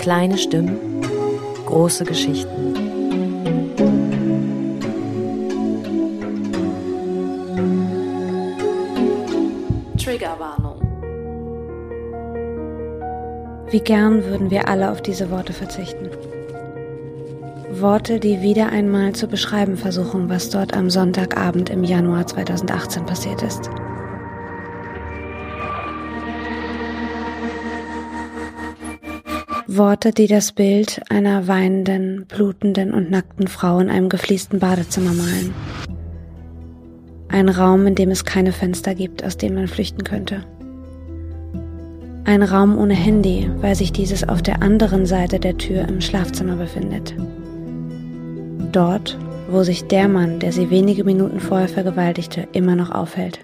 Kleine Stimmen, große Geschichten. Triggerwarnung. Wie gern würden wir alle auf diese Worte verzichten. Worte, die wieder einmal zu beschreiben versuchen, was dort am Sonntagabend im Januar 2018 passiert ist. Worte, die das Bild einer weinenden, blutenden und nackten Frau in einem gefliesten Badezimmer malen. Ein Raum, in dem es keine Fenster gibt, aus dem man flüchten könnte. Ein Raum ohne Handy, weil sich dieses auf der anderen Seite der Tür im Schlafzimmer befindet. Dort, wo sich der Mann, der sie wenige Minuten vorher vergewaltigte, immer noch aufhält.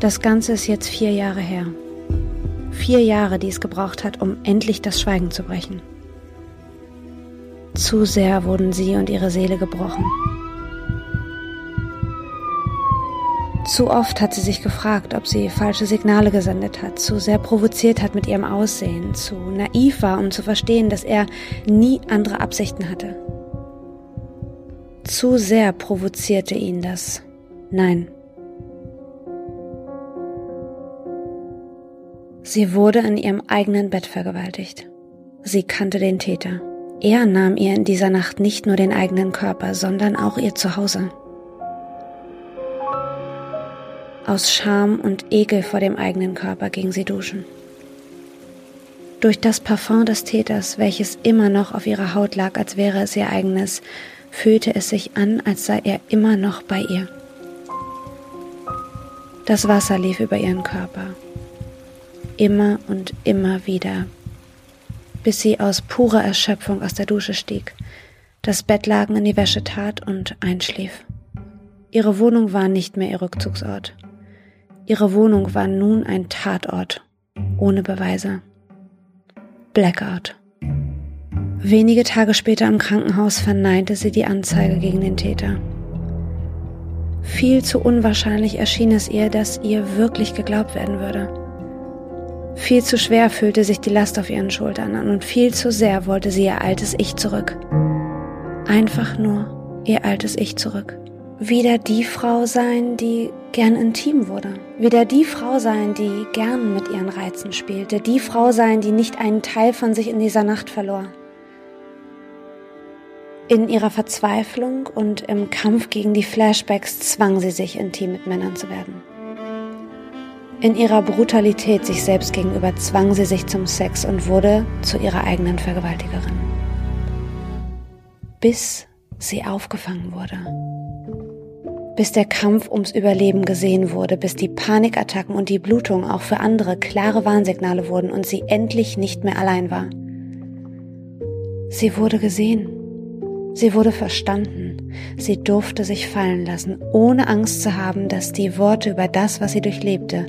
Das Ganze ist jetzt vier Jahre her. Vier Jahre, die es gebraucht hat, um endlich das Schweigen zu brechen. Zu sehr wurden sie und ihre Seele gebrochen. Zu oft hat sie sich gefragt, ob sie falsche Signale gesendet hat, zu sehr provoziert hat mit ihrem Aussehen, zu naiv war, um zu verstehen, dass er nie andere Absichten hatte. Zu sehr provozierte ihn das Nein. Sie wurde in ihrem eigenen Bett vergewaltigt. Sie kannte den Täter. Er nahm ihr in dieser Nacht nicht nur den eigenen Körper, sondern auch ihr Zuhause. Aus Scham und Ekel vor dem eigenen Körper ging sie duschen. Durch das Parfum des Täters, welches immer noch auf ihrer Haut lag, als wäre es ihr eigenes, fühlte es sich an, als sei er immer noch bei ihr. Das Wasser lief über ihren Körper, immer und immer wieder, bis sie aus purer Erschöpfung aus der Dusche stieg, das Bettlaken in die Wäsche tat und einschlief. Ihre Wohnung war nicht mehr ihr Rückzugsort. Ihre Wohnung war nun ein Tatort, ohne Beweise. Blackout. Wenige Tage später im Krankenhaus verneinte sie die Anzeige gegen den Täter. Viel zu unwahrscheinlich erschien es ihr, dass ihr wirklich geglaubt werden würde. Viel zu schwer fühlte sich die Last auf ihren Schultern an und viel zu sehr wollte sie ihr altes Ich zurück. Einfach nur ihr altes Ich zurück. Wieder die Frau sein, die gern intim wurde. Wieder die Frau sein, die gern mit ihren Reizen spielte. Die Frau sein, die nicht einen Teil von sich in dieser Nacht verlor. In ihrer Verzweiflung und im Kampf gegen die Flashbacks zwang sie sich, intim mit Männern zu werden. In ihrer Brutalität sich selbst gegenüber zwang sie sich zum Sex und wurde zu ihrer eigenen Vergewaltigerin. Bis sie aufgefangen wurde. Bis der Kampf ums Überleben gesehen wurde, bis die Panikattacken und die Blutung auch für andere klare Warnsignale wurden und sie endlich nicht mehr allein war. Sie wurde gesehen. Sie wurde verstanden. Sie durfte sich fallen lassen, ohne Angst zu haben, dass die Worte über das, was sie durchlebte,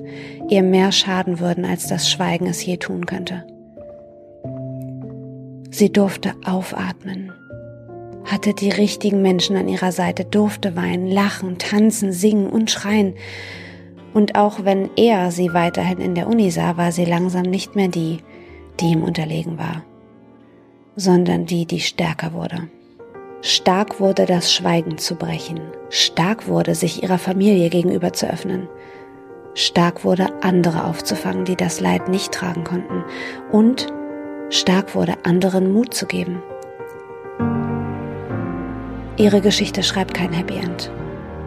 ihr mehr schaden würden, als das Schweigen es je tun könnte. Sie durfte aufatmen, hatte die richtigen Menschen an ihrer Seite, durfte weinen, lachen, tanzen, singen und schreien. Und auch wenn er sie weiterhin in der Uni sah, war sie langsam nicht mehr die, die ihm unterlegen war, sondern die, die stärker wurde. Stark wurde das Schweigen zu brechen. Stark wurde sich ihrer Familie gegenüber zu öffnen. Stark wurde andere aufzufangen, die das Leid nicht tragen konnten. Und stark wurde anderen Mut zu geben. Ihre Geschichte schreibt kein Happy End.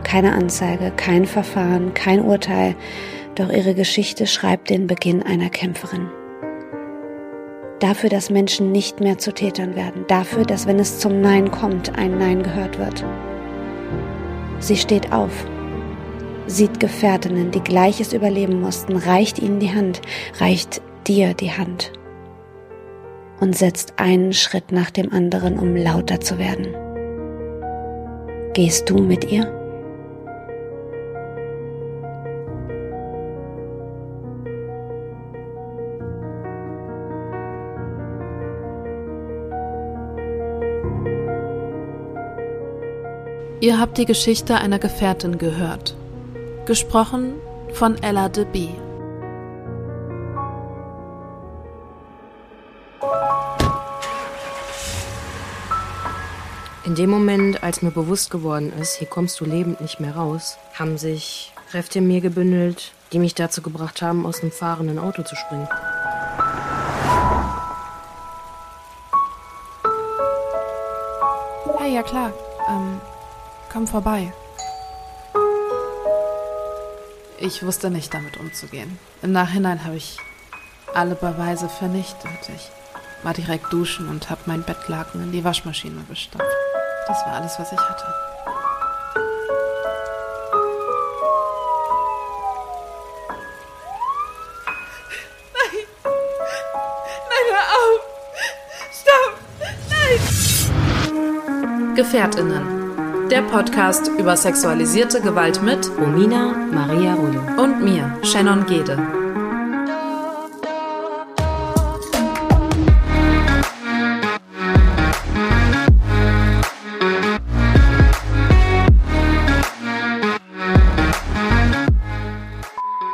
Keine Anzeige, kein Verfahren, kein Urteil. Doch ihre Geschichte schreibt den Beginn einer Kämpferin dafür, dass Menschen nicht mehr zu Tätern werden, dafür, dass wenn es zum Nein kommt, ein Nein gehört wird. Sie steht auf, sieht Gefährtinnen, die Gleiches überleben mussten, reicht ihnen die Hand, reicht dir die Hand und setzt einen Schritt nach dem anderen, um lauter zu werden. Gehst du mit ihr? Ihr habt die Geschichte einer Gefährtin gehört. Gesprochen von Ella de B. In dem Moment, als mir bewusst geworden ist, hier kommst du lebend nicht mehr raus, haben sich Kräfte in mir gebündelt, die mich dazu gebracht haben, aus einem fahrenden Auto zu springen. Hey, ja klar. Ähm, komm vorbei. Ich wusste nicht, damit umzugehen. Im Nachhinein habe ich alle Beweise vernichtet. Ich war direkt duschen und habe mein Bettlaken in die Waschmaschine gestopft. Das war alles, was ich hatte. Nein! Nein, hör auf! Stopp! Nein! Gefährtinnen. Der Podcast über sexualisierte Gewalt mit Romina Maria Rullo. und mir, Shannon Gede.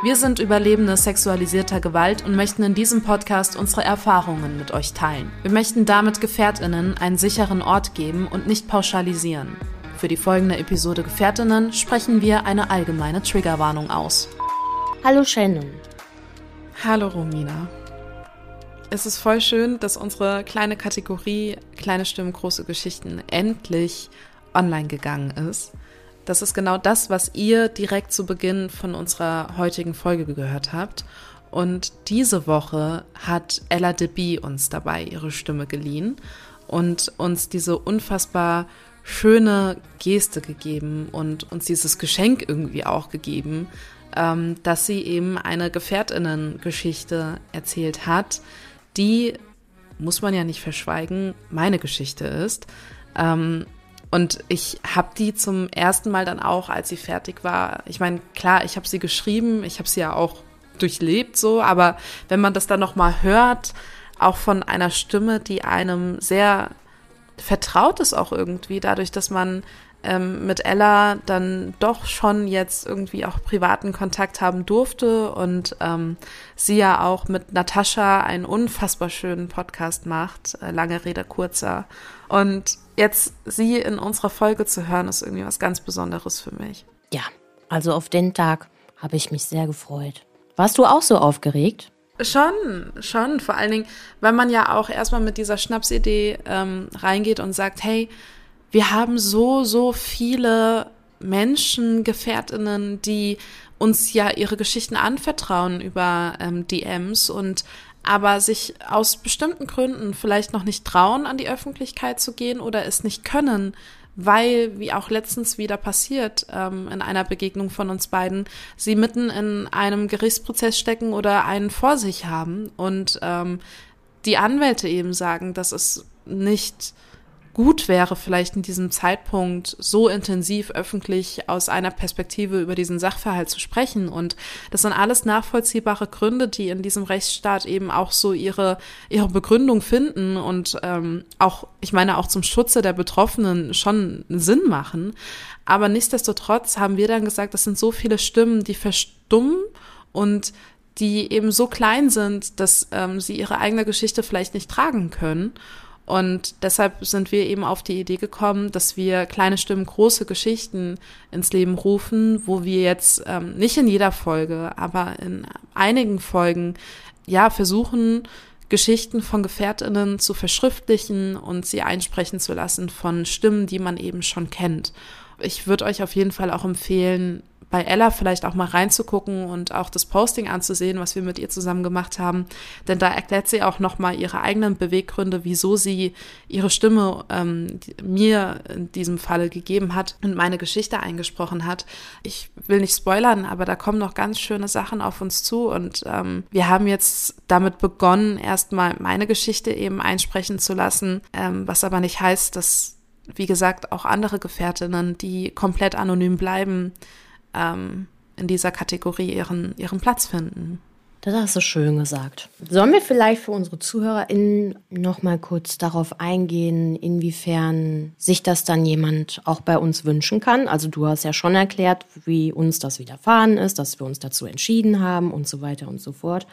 Wir sind Überlebende sexualisierter Gewalt und möchten in diesem Podcast unsere Erfahrungen mit euch teilen. Wir möchten damit Gefährtinnen einen sicheren Ort geben und nicht pauschalisieren. Für die folgende Episode Gefährtinnen sprechen wir eine allgemeine Triggerwarnung aus. Hallo Shannon. Hallo Romina. Es ist voll schön, dass unsere kleine Kategorie Kleine Stimmen, große Geschichten endlich online gegangen ist. Das ist genau das, was ihr direkt zu Beginn von unserer heutigen Folge gehört habt. Und diese Woche hat Ella DeBee uns dabei ihre Stimme geliehen und uns diese unfassbar schöne Geste gegeben und uns dieses Geschenk irgendwie auch gegeben, ähm, dass sie eben eine Gefährtinnen-Geschichte erzählt hat, die, muss man ja nicht verschweigen, meine Geschichte ist. Ähm, und ich habe die zum ersten Mal dann auch, als sie fertig war. Ich meine, klar, ich habe sie geschrieben, ich habe sie ja auch durchlebt so, aber wenn man das dann noch mal hört, auch von einer Stimme, die einem sehr vertraut ist auch irgendwie, dadurch, dass man ähm, mit Ella dann doch schon jetzt irgendwie auch privaten Kontakt haben durfte und ähm, sie ja auch mit Natascha einen unfassbar schönen Podcast macht, äh, lange Rede kurzer. Und jetzt sie in unserer Folge zu hören, ist irgendwie was ganz Besonderes für mich. Ja, also auf den Tag habe ich mich sehr gefreut. Warst du auch so aufgeregt? Schon, schon. Vor allen Dingen, weil man ja auch erstmal mit dieser Schnapsidee ähm, reingeht und sagt, hey, wir haben so, so viele Menschen, Gefährtinnen, die uns ja ihre Geschichten anvertrauen über ähm, DMs und aber sich aus bestimmten Gründen vielleicht noch nicht trauen, an die Öffentlichkeit zu gehen oder es nicht können, weil, wie auch letztens wieder passiert, ähm, in einer Begegnung von uns beiden, sie mitten in einem Gerichtsprozess stecken oder einen vor sich haben. Und ähm, die Anwälte eben sagen, dass es nicht gut wäre, vielleicht in diesem Zeitpunkt so intensiv öffentlich aus einer Perspektive über diesen Sachverhalt zu sprechen. Und das sind alles nachvollziehbare Gründe, die in diesem Rechtsstaat eben auch so ihre, ihre Begründung finden und ähm, auch, ich meine, auch zum Schutze der Betroffenen schon Sinn machen. Aber nichtsdestotrotz haben wir dann gesagt, das sind so viele Stimmen, die verstummen und die eben so klein sind, dass ähm, sie ihre eigene Geschichte vielleicht nicht tragen können. Und deshalb sind wir eben auf die Idee gekommen, dass wir kleine Stimmen, große Geschichten ins Leben rufen, wo wir jetzt ähm, nicht in jeder Folge, aber in einigen Folgen ja versuchen, Geschichten von Gefährtinnen zu verschriftlichen und sie einsprechen zu lassen von Stimmen, die man eben schon kennt. Ich würde euch auf jeden Fall auch empfehlen, bei Ella vielleicht auch mal reinzugucken und auch das Posting anzusehen, was wir mit ihr zusammen gemacht haben. Denn da erklärt sie auch nochmal ihre eigenen Beweggründe, wieso sie ihre Stimme ähm, mir in diesem Falle gegeben hat und meine Geschichte eingesprochen hat. Ich will nicht spoilern, aber da kommen noch ganz schöne Sachen auf uns zu und ähm, wir haben jetzt damit begonnen, erstmal meine Geschichte eben einsprechen zu lassen, ähm, was aber nicht heißt, dass wie gesagt, auch andere Gefährtinnen, die komplett anonym bleiben, ähm, in dieser Kategorie ihren, ihren Platz finden. Das hast du schön gesagt. Sollen wir vielleicht für unsere ZuhörerInnen noch mal kurz darauf eingehen, inwiefern sich das dann jemand auch bei uns wünschen kann? Also du hast ja schon erklärt, wie uns das widerfahren ist, dass wir uns dazu entschieden haben und so weiter und so fort.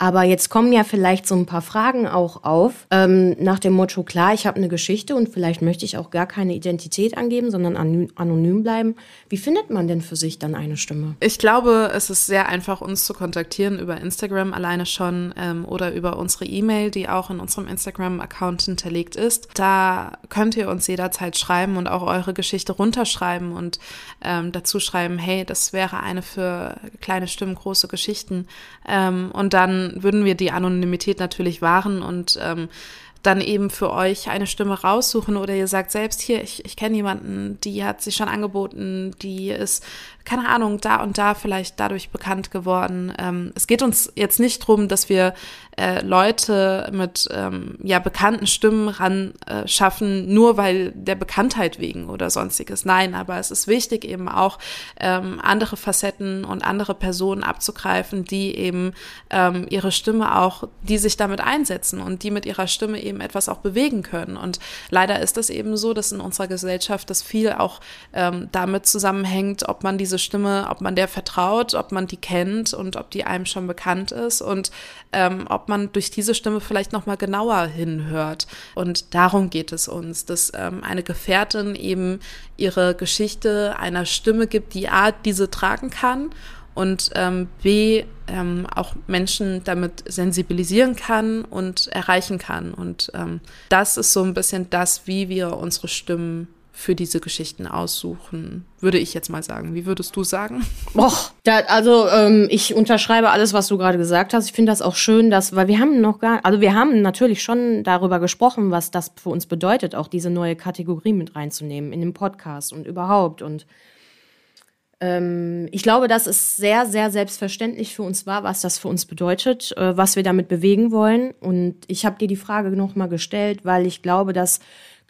Aber jetzt kommen ja vielleicht so ein paar Fragen auch auf, ähm, nach dem Motto, klar, ich habe eine Geschichte und vielleicht möchte ich auch gar keine Identität angeben, sondern anonym bleiben. Wie findet man denn für sich dann eine Stimme? Ich glaube, es ist sehr einfach, uns zu kontaktieren über Instagram alleine schon ähm, oder über unsere E-Mail, die auch in unserem Instagram-Account hinterlegt ist. Da könnt ihr uns jederzeit schreiben und auch eure Geschichte runterschreiben und ähm, dazu schreiben, hey, das wäre eine für kleine Stimmen, große Geschichten. Ähm, und dann würden wir die Anonymität natürlich wahren und ähm, dann eben für euch eine Stimme raussuchen oder ihr sagt selbst hier, ich, ich kenne jemanden, die hat sich schon angeboten, die ist keine Ahnung, da und da vielleicht dadurch bekannt geworden. Ähm, es geht uns jetzt nicht drum, dass wir äh, Leute mit ähm, ja bekannten Stimmen ran äh, schaffen, nur weil der Bekanntheit wegen oder sonstiges. Nein, aber es ist wichtig eben auch ähm, andere Facetten und andere Personen abzugreifen, die eben ähm, ihre Stimme auch, die sich damit einsetzen und die mit ihrer Stimme eben etwas auch bewegen können. Und leider ist es eben so, dass in unserer Gesellschaft das viel auch ähm, damit zusammenhängt, ob man diese Stimme, ob man der vertraut, ob man die kennt und ob die einem schon bekannt ist und ähm, ob man durch diese Stimme vielleicht noch mal genauer hinhört. Und darum geht es uns, dass ähm, eine Gefährtin eben ihre Geschichte einer Stimme gibt, die A, diese tragen kann und ähm, B, ähm, auch Menschen damit sensibilisieren kann und erreichen kann. Und ähm, das ist so ein bisschen das, wie wir unsere Stimmen für diese Geschichten aussuchen, würde ich jetzt mal sagen. Wie würdest du sagen? Boah, da, also ähm, ich unterschreibe alles, was du gerade gesagt hast. Ich finde das auch schön, dass, weil wir haben noch gar, also wir haben natürlich schon darüber gesprochen, was das für uns bedeutet, auch diese neue Kategorie mit reinzunehmen in den Podcast und überhaupt. Und ähm, ich glaube, dass es sehr, sehr selbstverständlich für uns war, was das für uns bedeutet, äh, was wir damit bewegen wollen. Und ich habe dir die Frage nochmal gestellt, weil ich glaube, dass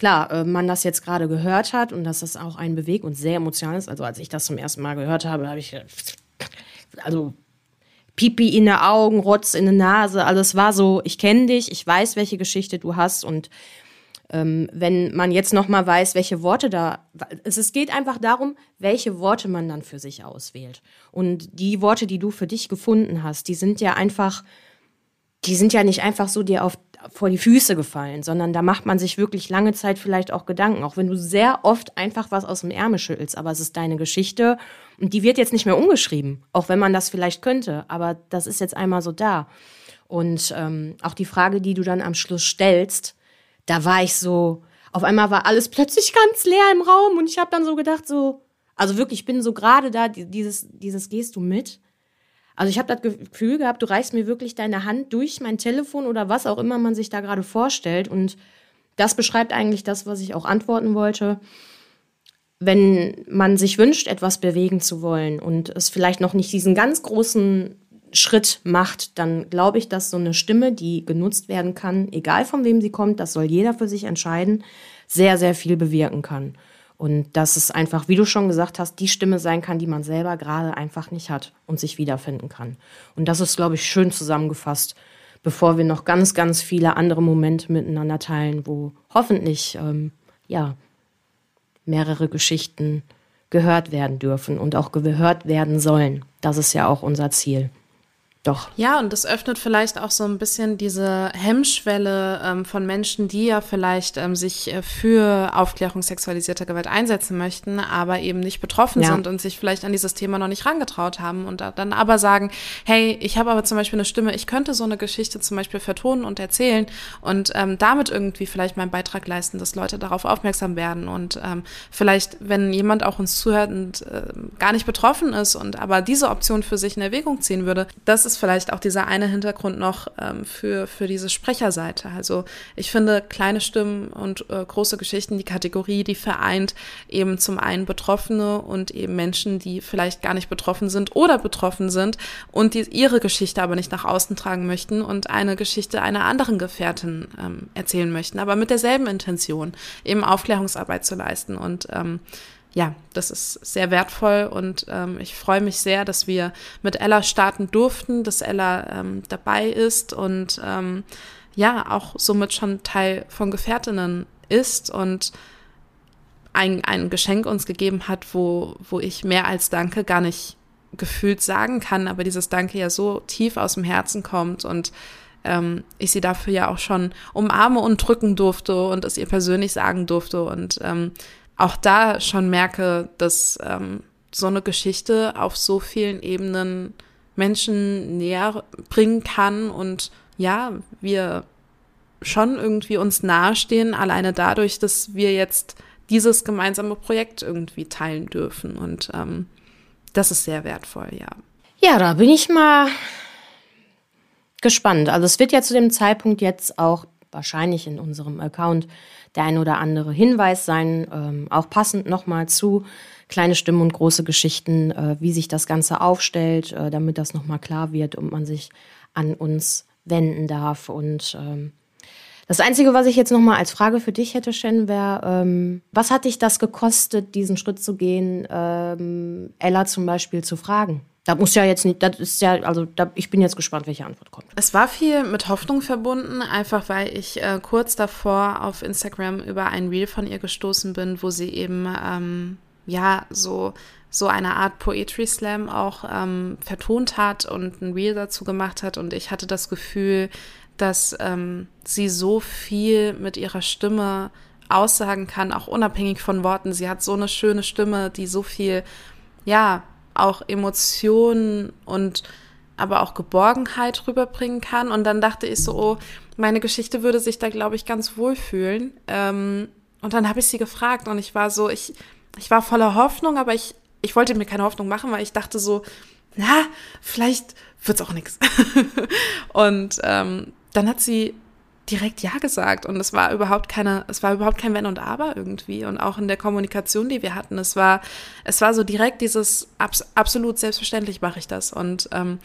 klar, äh, man das jetzt gerade gehört hat und dass das auch einen bewegt und sehr emotional ist. Also als ich das zum ersten Mal gehört habe, habe ich also Pipi in den Augen, Rotz in der Nase. Also es war so, ich kenne dich, ich weiß, welche Geschichte du hast und ähm, wenn man jetzt noch mal weiß, welche Worte da, es, es geht einfach darum, welche Worte man dann für sich auswählt. Und die Worte, die du für dich gefunden hast, die sind ja einfach, die sind ja nicht einfach so dir auf vor die Füße gefallen, sondern da macht man sich wirklich lange Zeit vielleicht auch Gedanken, auch wenn du sehr oft einfach was aus dem Ärmel schüttelst, aber es ist deine Geschichte und die wird jetzt nicht mehr umgeschrieben, auch wenn man das vielleicht könnte, aber das ist jetzt einmal so da. Und ähm, auch die Frage, die du dann am Schluss stellst, da war ich so, auf einmal war alles plötzlich ganz leer im Raum und ich habe dann so gedacht, so, also wirklich, ich bin so gerade da, dieses, dieses gehst du mit? Also ich habe das Gefühl gehabt, du reichst mir wirklich deine Hand durch mein Telefon oder was auch immer man sich da gerade vorstellt. Und das beschreibt eigentlich das, was ich auch antworten wollte. Wenn man sich wünscht, etwas bewegen zu wollen und es vielleicht noch nicht diesen ganz großen Schritt macht, dann glaube ich, dass so eine Stimme, die genutzt werden kann, egal von wem sie kommt, das soll jeder für sich entscheiden, sehr, sehr viel bewirken kann. Und dass es einfach, wie du schon gesagt hast, die Stimme sein kann, die man selber gerade einfach nicht hat und sich wiederfinden kann. Und das ist, glaube ich, schön zusammengefasst, bevor wir noch ganz, ganz viele andere Momente miteinander teilen, wo hoffentlich, ähm, ja, mehrere Geschichten gehört werden dürfen und auch gehört werden sollen. Das ist ja auch unser Ziel. Doch. Ja, und das öffnet vielleicht auch so ein bisschen diese Hemmschwelle ähm, von Menschen, die ja vielleicht ähm, sich äh, für Aufklärung sexualisierter Gewalt einsetzen möchten, aber eben nicht betroffen ja. sind und sich vielleicht an dieses Thema noch nicht rangetraut haben und dann aber sagen, hey, ich habe aber zum Beispiel eine Stimme, ich könnte so eine Geschichte zum Beispiel vertonen und erzählen und ähm, damit irgendwie vielleicht meinen Beitrag leisten, dass Leute darauf aufmerksam werden und ähm, vielleicht, wenn jemand auch uns zuhört und äh, gar nicht betroffen ist und aber diese Option für sich in Erwägung ziehen würde, das ist ist vielleicht auch dieser eine Hintergrund noch ähm, für, für diese Sprecherseite. Also ich finde kleine Stimmen und äh, große Geschichten, die Kategorie, die vereint eben zum einen Betroffene und eben Menschen, die vielleicht gar nicht betroffen sind oder betroffen sind und die ihre Geschichte aber nicht nach außen tragen möchten und eine Geschichte einer anderen Gefährtin ähm, erzählen möchten, aber mit derselben Intention, eben Aufklärungsarbeit zu leisten. Und ähm, ja, das ist sehr wertvoll und ähm, ich freue mich sehr, dass wir mit Ella starten durften, dass Ella ähm, dabei ist und ähm, ja, auch somit schon Teil von Gefährtinnen ist und ein, ein Geschenk uns gegeben hat, wo, wo ich mehr als Danke gar nicht gefühlt sagen kann, aber dieses Danke ja so tief aus dem Herzen kommt und ähm, ich sie dafür ja auch schon umarme und drücken durfte und es ihr persönlich sagen durfte und ähm, auch da schon merke, dass ähm, so eine Geschichte auf so vielen Ebenen Menschen näher bringen kann und ja, wir schon irgendwie uns nahestehen, alleine dadurch, dass wir jetzt dieses gemeinsame Projekt irgendwie teilen dürfen. Und ähm, das ist sehr wertvoll, ja. Ja, da bin ich mal gespannt. Also es wird ja zu dem Zeitpunkt jetzt auch wahrscheinlich in unserem Account der ein oder andere Hinweis sein, ähm, auch passend nochmal zu kleine Stimmen und große Geschichten, äh, wie sich das Ganze aufstellt, äh, damit das nochmal klar wird und man sich an uns wenden darf. Und ähm, das Einzige, was ich jetzt nochmal als Frage für dich hätte, Shen, wäre, ähm, was hat dich das gekostet, diesen Schritt zu gehen, ähm, Ella zum Beispiel zu fragen? Da muss ja jetzt nicht, das ist ja, also da, ich bin jetzt gespannt, welche Antwort kommt. Es war viel mit Hoffnung verbunden, einfach weil ich äh, kurz davor auf Instagram über ein Reel von ihr gestoßen bin, wo sie eben ähm, ja so so eine Art Poetry Slam auch ähm, vertont hat und ein Reel dazu gemacht hat und ich hatte das Gefühl, dass ähm, sie so viel mit ihrer Stimme aussagen kann, auch unabhängig von Worten. Sie hat so eine schöne Stimme, die so viel, ja, auch Emotionen und aber auch Geborgenheit rüberbringen kann. Und dann dachte ich so, oh, meine Geschichte würde sich da, glaube ich, ganz wohl fühlen. Ähm, und dann habe ich sie gefragt und ich war so, ich, ich war voller Hoffnung, aber ich, ich wollte mir keine Hoffnung machen, weil ich dachte so, na, vielleicht wird's auch nichts. und ähm, dann hat sie direkt Ja gesagt und es war überhaupt keine, es war überhaupt kein Wenn und Aber irgendwie und auch in der Kommunikation, die wir hatten, es war, es war so direkt dieses abs absolut selbstverständlich mache ich das und ähm,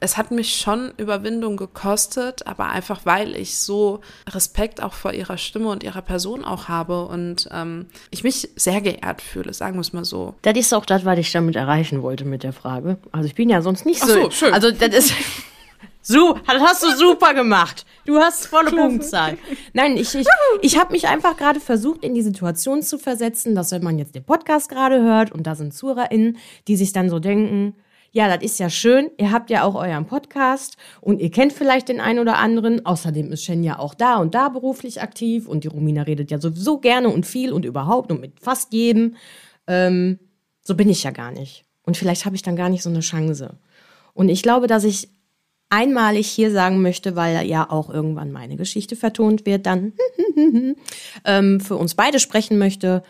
es hat mich schon Überwindung gekostet, aber einfach weil ich so Respekt auch vor ihrer Stimme und ihrer Person auch habe und ähm, ich mich sehr geehrt fühle, sagen wir es mal so. Das ist auch das, was ich damit erreichen wollte mit der Frage. Also ich bin ja sonst nicht so. Ach so schön. Also das ist. So, das hast du super gemacht. Du hast volle Punktzahl. Nein, ich, ich, ich habe mich einfach gerade versucht, in die Situation zu versetzen, dass wenn man jetzt den Podcast gerade hört und da sind ZuhörerInnen, die sich dann so denken, ja, das ist ja schön, ihr habt ja auch euren Podcast und ihr kennt vielleicht den einen oder anderen. Außerdem ist Shen ja auch da und da beruflich aktiv und die Romina redet ja sowieso gerne und viel und überhaupt und mit fast jedem. Ähm, so bin ich ja gar nicht. Und vielleicht habe ich dann gar nicht so eine Chance. Und ich glaube, dass ich einmalig hier sagen möchte, weil ja auch irgendwann meine Geschichte vertont wird, dann ähm, für uns beide sprechen möchte,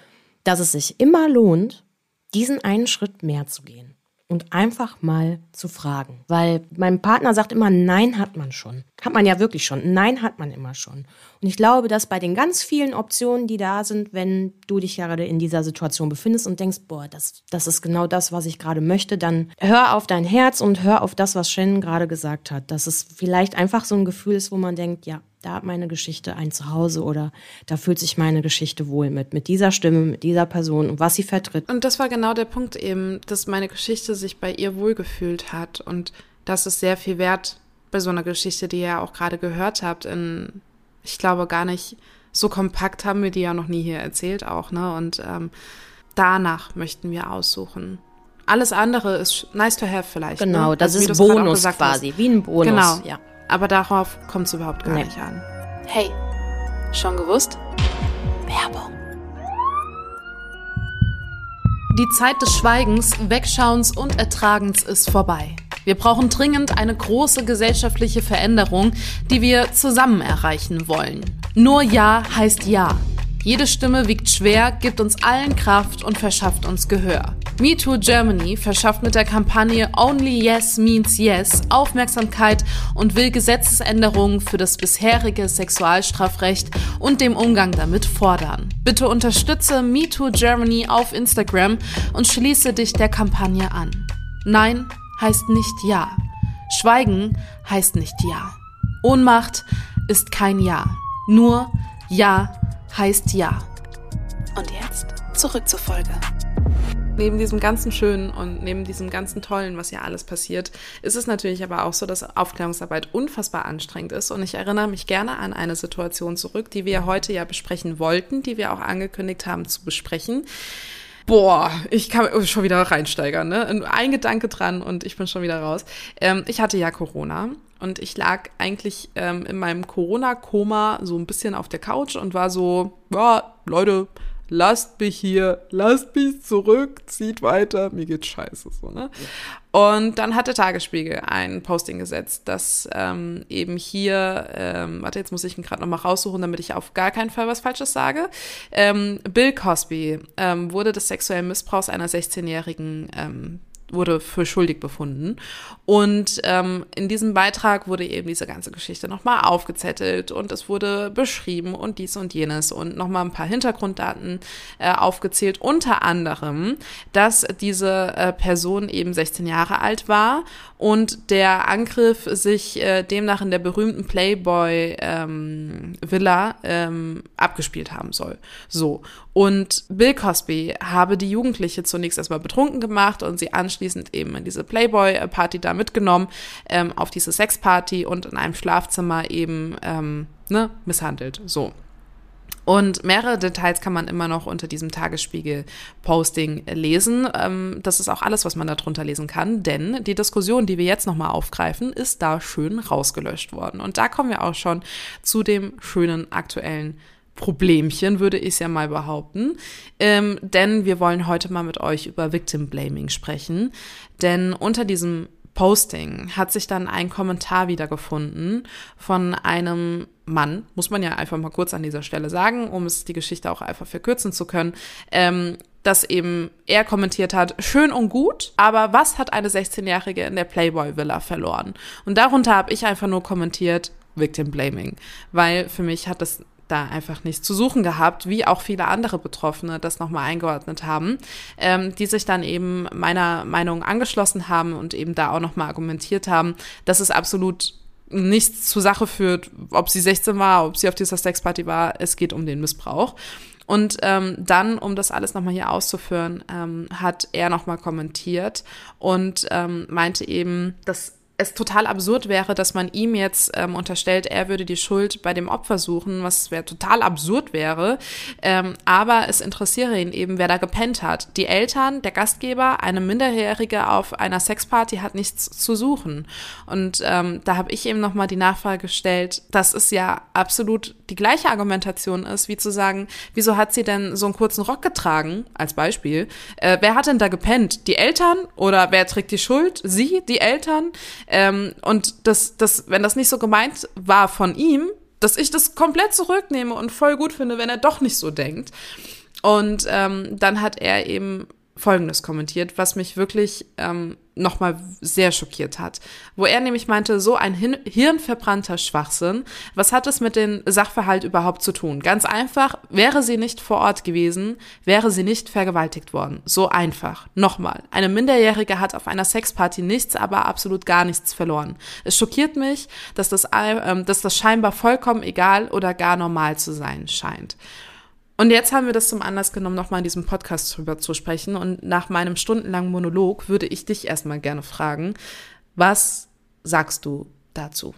dass es sich immer lohnt, diesen einen Schritt mehr zu gehen und einfach mal zu fragen. Weil mein Partner sagt immer, nein hat man schon. Hat man ja wirklich schon. Nein hat man immer schon. Und ich glaube, dass bei den ganz vielen Optionen, die da sind, wenn du dich gerade in dieser Situation befindest und denkst, boah, das, das ist genau das, was ich gerade möchte, dann hör auf dein Herz und hör auf das, was Shannon gerade gesagt hat. Dass es vielleicht einfach so ein Gefühl ist, wo man denkt, ja, da hat meine Geschichte ein Zuhause oder da fühlt sich meine Geschichte wohl mit, mit dieser Stimme, mit dieser Person und was sie vertritt. Und das war genau der Punkt eben, dass meine Geschichte sich bei ihr wohlgefühlt hat und das ist sehr viel wert bei so einer Geschichte, die ihr ja auch gerade gehört habt. In, ich glaube gar nicht so kompakt haben wir die ja noch nie hier erzählt auch, ne? Und ähm, danach möchten wir aussuchen. Alles andere ist nice to have vielleicht. Genau, ne? das Also, ist Bonus quasi, hast. wie ein Bonus. Genau. Ja. Aber darauf kommt es überhaupt gar Nee. nicht an. Hey, schon gewusst? Werbung. Die Zeit des Schweigens, Wegschauens und Ertragens ist vorbei. Wir brauchen dringend eine große gesellschaftliche Veränderung, die wir zusammen erreichen wollen. Nur Ja heißt Ja. Jede Stimme wiegt schwer, gibt uns allen Kraft und verschafft uns Gehör. MeToo Germany verschafft mit der Kampagne Only Yes Means Yes Aufmerksamkeit und will Gesetzesänderungen für das bisherige Sexualstrafrecht und dem Umgang damit fordern. Bitte unterstütze MeToo Germany auf Instagram und schließe dich der Kampagne an. Nein heißt nicht Ja. Schweigen heißt nicht Ja. Ohnmacht ist kein Ja. Nur Ja heißt Ja. Und jetzt zurück zur Folge neben diesem ganzen Schönen und neben diesem ganzen Tollen, was ja alles passiert, ist es natürlich aber auch so, dass Aufklärungsarbeit unfassbar anstrengend ist. Und ich erinnere mich gerne an eine Situation zurück, die wir heute ja besprechen wollten, die wir auch angekündigt haben zu besprechen. Boah, ich kann schon wieder reinsteigern, ne? Ein Gedanke dran und ich bin schon wieder raus. Ähm, ich hatte ja Corona und ich lag eigentlich ähm, in meinem Corona-Koma so ein bisschen auf der Couch und war so, ja, Leute, lasst mich hier, lasst mich zurück, zieht weiter, mir geht's scheiße, so, ne? Und dann hat der Tagesspiegel ein Posting gesetzt, dass ähm, eben hier, ähm, warte, jetzt muss ich ihn gerade nochmal raussuchen, damit ich auf gar keinen Fall was Falsches sage. Ähm, Bill Cosby ähm, wurde des sexuellen Missbrauchs einer 16-jährigen ähm, wurde für schuldig befunden. Und ähm, in diesem Beitrag wurde eben diese ganze Geschichte nochmal aufgezettelt und es wurde beschrieben und dies und jenes und nochmal ein paar Hintergrunddaten äh, aufgezählt. Unter anderem, dass diese äh, Person eben 16 Jahre alt war und der Angriff sich äh, demnach in der berühmten Playboy ähm, ähm, abgespielt haben soll. So. Und Bill Cosby habe die Jugendliche zunächst erstmal betrunken gemacht und sie anschließend eben in diese Playboy-Party da mitgenommen, ähm, auf diese Sexparty und in einem Schlafzimmer eben ähm, ne, misshandelt. So. Und mehrere Details kann man immer noch unter diesem Tagesspiegel-Posting lesen. Ähm, das ist auch alles, was man darunter lesen kann, denn die Diskussion, die wir jetzt nochmal aufgreifen, ist da schön rausgelöscht worden. Und da kommen wir auch schon zu dem schönen aktuellen Problemchen, würde ich ja mal behaupten. Ähm, denn wir wollen heute mal mit euch über Victim Blaming sprechen. Denn unter diesem Posting hat sich dann ein Kommentar wiedergefunden von einem Mann, muss man ja einfach mal kurz an dieser Stelle sagen, um es die Geschichte auch einfach verkürzen zu können, ähm, dass eben er kommentiert hat, schön und gut, aber was hat eine 16-Jährige in der Playboy Villa verloren? Und darunter habe ich einfach nur kommentiert, Victim Blaming, weil für mich hat das da einfach nichts zu suchen gehabt, wie auch viele andere Betroffene das nochmal eingeordnet haben, ähm, die sich dann eben meiner Meinung angeschlossen haben und eben da auch nochmal argumentiert haben, dass es absolut nichts zur Sache führt, ob sie 16 war, ob sie auf dieser Sexparty war, es geht um den Missbrauch. Und ähm, dann, um das alles nochmal hier auszuführen, ähm, hat er nochmal kommentiert und ähm, meinte eben, dass es total absurd wäre, dass man ihm jetzt ähm, unterstellt, er würde die Schuld bei dem Opfer suchen, was wäre total absurd wäre. Ähm, aber es interessiere ihn eben, wer da gepennt hat. Die Eltern, der Gastgeber, eine Minderjährige auf einer Sexparty hat nichts zu suchen. Und ähm, da habe ich eben nochmal die Nachfrage gestellt, dass es ja absolut die gleiche Argumentation ist, wie zu sagen, wieso hat sie denn so einen kurzen Rock getragen, als Beispiel. Äh, wer hat denn da gepennt? Die Eltern oder wer trägt die Schuld? Sie, die Eltern? Ähm, und das, das, wenn das nicht so gemeint war von ihm, dass ich das komplett zurücknehme und voll gut finde, wenn er doch nicht so denkt. Und ähm, dann hat er eben Folgendes kommentiert, was mich wirklich ähm, nochmal sehr schockiert hat. Wo er nämlich meinte, so ein hirnverbrannter Schwachsinn, was hat es mit dem Sachverhalt überhaupt zu tun? Ganz einfach, wäre sie nicht vor Ort gewesen, wäre sie nicht vergewaltigt worden. So einfach. Nochmal, eine Minderjährige hat auf einer Sexparty nichts, aber absolut gar nichts verloren. Es schockiert mich, dass das, äh, dass das scheinbar vollkommen egal oder gar normal zu sein scheint. Und jetzt haben wir das zum Anlass genommen, nochmal in diesem Podcast drüber zu sprechen. Und nach meinem stundenlangen Monolog würde ich dich erstmal gerne fragen, was sagst du dazu?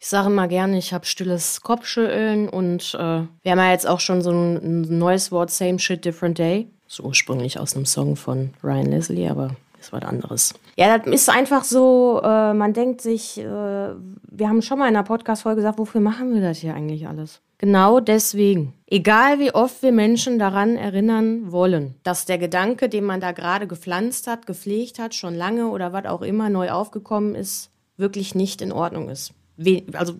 Ich sage immer gerne, ich habe stilles Kopfschütteln und äh, wir haben ja jetzt auch schon so ein, ein neues Wort, Same Shit, Different Day. So ursprünglich aus einem Song von Ryan Leslie, aber ist was anderes. Ja, das ist einfach so, äh, man denkt sich, äh, wir haben schon mal in einer Podcast-Folge gesagt, wofür machen wir das hier eigentlich alles? Genau deswegen. Egal wie oft wir Menschen daran erinnern wollen, dass der Gedanke, den man da gerade gepflanzt hat, gepflegt hat, schon lange oder was auch immer neu aufgekommen ist, wirklich nicht in Ordnung ist. We also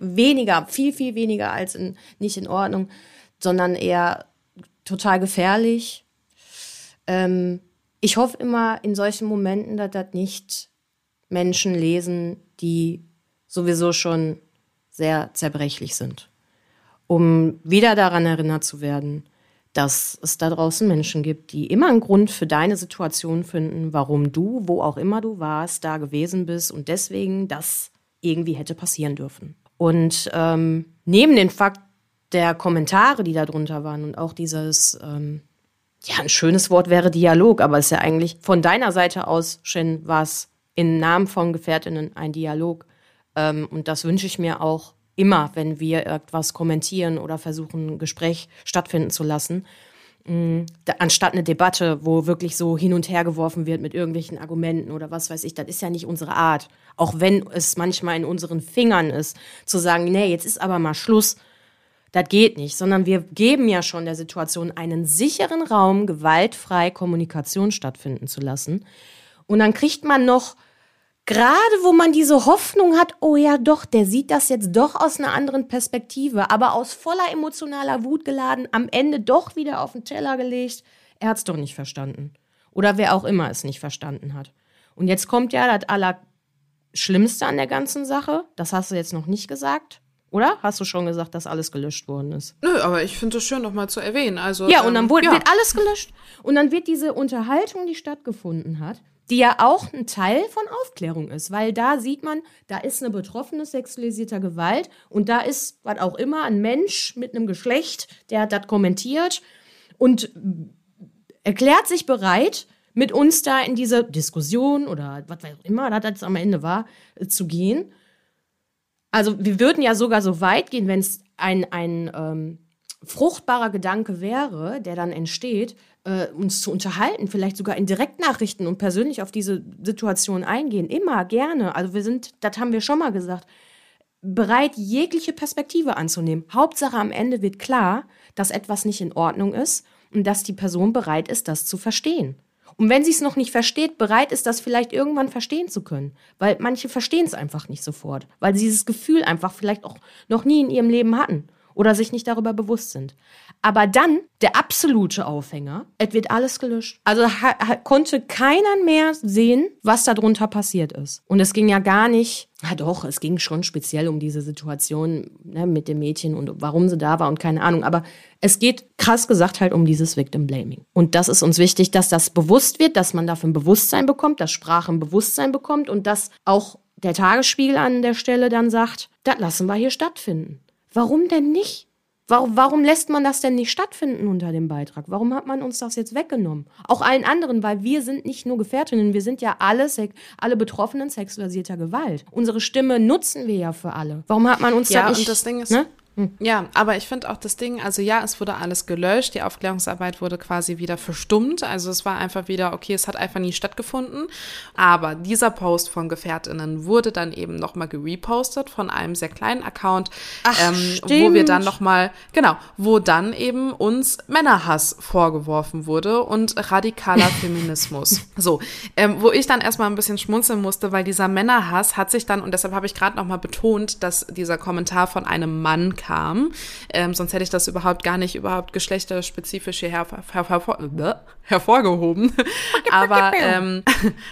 weniger, viel, viel weniger als in, nicht in Ordnung, sondern eher total gefährlich. Ähm, ich hoffe immer in solchen Momenten, dass das nicht Menschen lesen, die sowieso schon sehr zerbrechlich sind um wieder daran erinnert zu werden, dass es da draußen Menschen gibt, die immer einen Grund für deine Situation finden, warum du, wo auch immer du warst, da gewesen bist und deswegen das irgendwie hätte passieren dürfen. Und ähm, neben den Fakt der Kommentare, die da drunter waren und auch dieses, ähm, ja, ein schönes Wort wäre Dialog, aber es ist ja eigentlich von deiner Seite aus, Shen, war es im Namen von Gefährtinnen ein Dialog. Ähm, und das wünsche ich mir auch immer, wenn wir etwas kommentieren oder versuchen, ein Gespräch stattfinden zu lassen. Da, anstatt eine Debatte, wo wirklich so hin und her geworfen wird mit irgendwelchen Argumenten oder was weiß ich, das ist ja nicht unsere Art. Auch wenn es manchmal in unseren Fingern ist, zu sagen, nee, jetzt ist aber mal Schluss das geht nicht, sondern wir geben ja schon der Situation einen sicheren Raum, gewaltfrei Kommunikation stattfinden zu lassen. Und dann kriegt man noch, gerade wo man diese Hoffnung hat, oh ja doch, der sieht das jetzt doch aus einer anderen Perspektive, aber aus voller emotionaler Wut geladen, am Ende doch wieder auf den Teller gelegt. Er hat es doch nicht verstanden. Oder wer auch immer es nicht verstanden hat. Und jetzt kommt ja das Allerschlimmste an der ganzen Sache. Das hast du jetzt noch nicht gesagt. Oder? Hast du schon gesagt, dass alles gelöscht worden ist? Nö, aber ich finde es schön, nochmal zu erwähnen. Also, ja, und dann ähm, wurde, ja. wird alles gelöscht. Und dann wird diese Unterhaltung, die stattgefunden hat, die ja auch ein Teil von Aufklärung ist, weil da sieht man, da ist eine Betroffene sexualisierter Gewalt und da ist, was auch immer, ein Mensch mit einem Geschlecht, der hat das kommentiert und erklärt sich bereit, mit uns da in diese Diskussion oder was auch immer das jetzt am Ende war, äh, zu gehen. Also wir würden ja sogar so weit gehen, wenn es ein, ein ähm, fruchtbarer Gedanke wäre, der dann entsteht, äh, uns zu unterhalten, vielleicht sogar in Direktnachrichten und persönlich auf diese Situation eingehen. Immer, gerne. Also wir sind, das haben wir schon mal gesagt, bereit, jegliche Perspektive anzunehmen. Hauptsache am Ende wird klar, dass etwas nicht in Ordnung ist und dass die Person bereit ist, das zu verstehen. Und wenn sie es noch nicht versteht, bereit ist, das vielleicht irgendwann verstehen zu können. Weil manche verstehen es einfach nicht sofort, weil sie dieses Gefühl einfach vielleicht auch noch nie in ihrem Leben hatten oder sich nicht darüber bewusst sind. Aber dann der absolute Aufhänger, es wird alles gelöscht. Also konnte keiner mehr sehen, was darunter passiert ist. Und es ging ja gar nicht, ja doch, es ging schon speziell um diese Situation ne, mit dem Mädchen und warum sie da war und keine Ahnung. Aber es geht krass gesagt halt um dieses Victim Blaming. Und das ist uns wichtig, dass das bewusst wird, dass man dafür ein Bewusstsein bekommt, dass Sprache ein Bewusstsein bekommt und dass auch der Tagesspiegel an der Stelle dann sagt, das lassen wir hier stattfinden. Warum denn nicht? Warum, warum lässt man das denn nicht stattfinden unter dem Beitrag? Warum hat man uns das jetzt weggenommen? Auch allen anderen, weil wir sind nicht nur Gefährtinnen, wir sind ja alle, alle Betroffenen sexualisierter Gewalt. Unsere Stimme nutzen wir ja für alle. Warum hat man uns ja, da nicht... Ja, und das Ding ist, ne? Hm. Ja, aber ich finde auch das Ding, also ja, es wurde alles gelöscht, die Aufklärungsarbeit wurde quasi wieder verstummt, also es war einfach wieder, okay, es hat einfach nie stattgefunden, aber dieser Post von Gefährtinnen wurde dann eben nochmal gerepostet von einem sehr kleinen Account, Ach, ähm, wo wir dann nochmal, genau, wo dann eben uns Männerhass vorgeworfen wurde und radikaler Feminismus. So, ähm, wo ich dann erstmal ein bisschen schmunzeln musste, weil dieser Männerhass hat sich dann, und deshalb habe ich gerade nochmal betont, dass dieser Kommentar von einem Mann kam. Ähm, sonst hätte ich das überhaupt gar nicht überhaupt geschlechterspezifisch hier her, her, her, hervorgehoben. Aber ähm,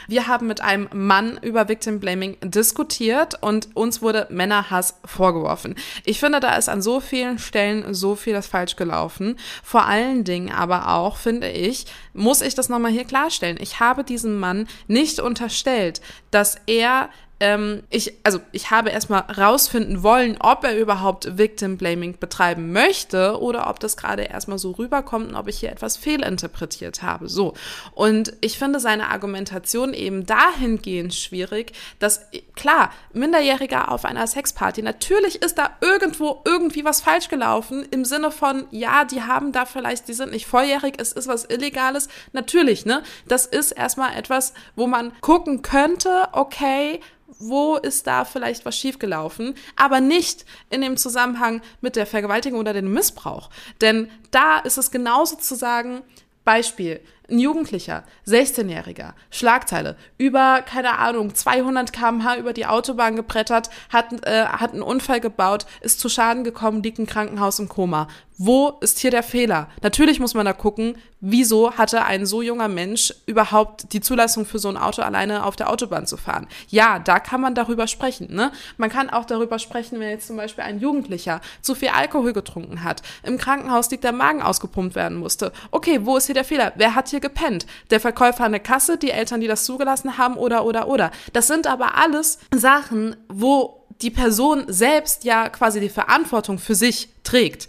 wir haben mit einem Mann über Victim Blaming diskutiert und uns wurde Männerhass vorgeworfen. Ich finde, da ist an so vielen Stellen so vieles falsch gelaufen. Vor allen Dingen aber auch, finde ich, muss ich das nochmal hier klarstellen. Ich habe diesem Mann nicht unterstellt, dass er ähm, ich, also ich habe erstmal rausfinden wollen, ob er überhaupt Victim Blaming betreiben möchte oder ob das gerade erstmal so rüberkommt und ob ich hier etwas fehlinterpretiert habe. So. Und ich finde seine Argumentation eben dahingehend schwierig, dass, klar, Minderjähriger auf einer Sexparty, natürlich ist da irgendwo irgendwie was falsch gelaufen im Sinne von, ja, die haben da vielleicht, die sind nicht volljährig, es ist was Illegales. Natürlich, ne? Das ist erstmal etwas, wo man gucken könnte, okay, wo ist da vielleicht was schiefgelaufen, aber nicht in dem Zusammenhang mit der Vergewaltigung oder dem Missbrauch. Denn da ist es genauso zu sagen, Beispiel, ein Jugendlicher, 16-Jähriger, Schlagzeile, über, keine Ahnung, 200 kmh über die Autobahn gebrettert, hat, äh, hat einen Unfall gebaut, ist zu Schaden gekommen, liegt im Krankenhaus im Koma. Wo ist hier der Fehler? Natürlich muss man da gucken, wieso hatte ein so junger Mensch überhaupt die Zulassung für so ein Auto alleine auf der Autobahn zu fahren? Ja, da kann man darüber sprechen. Ne? Man kann auch darüber sprechen, wenn jetzt zum Beispiel ein Jugendlicher zu viel Alkohol getrunken hat, im Krankenhaus liegt, der Magen ausgepumpt werden musste. Okay, wo ist hier der Fehler? Wer hat hier gepennt. Der Verkäufer an der Kasse, die Eltern, die das zugelassen haben oder, oder, oder. Das sind aber alles Sachen, wo die Person selbst ja quasi die Verantwortung für sich trägt.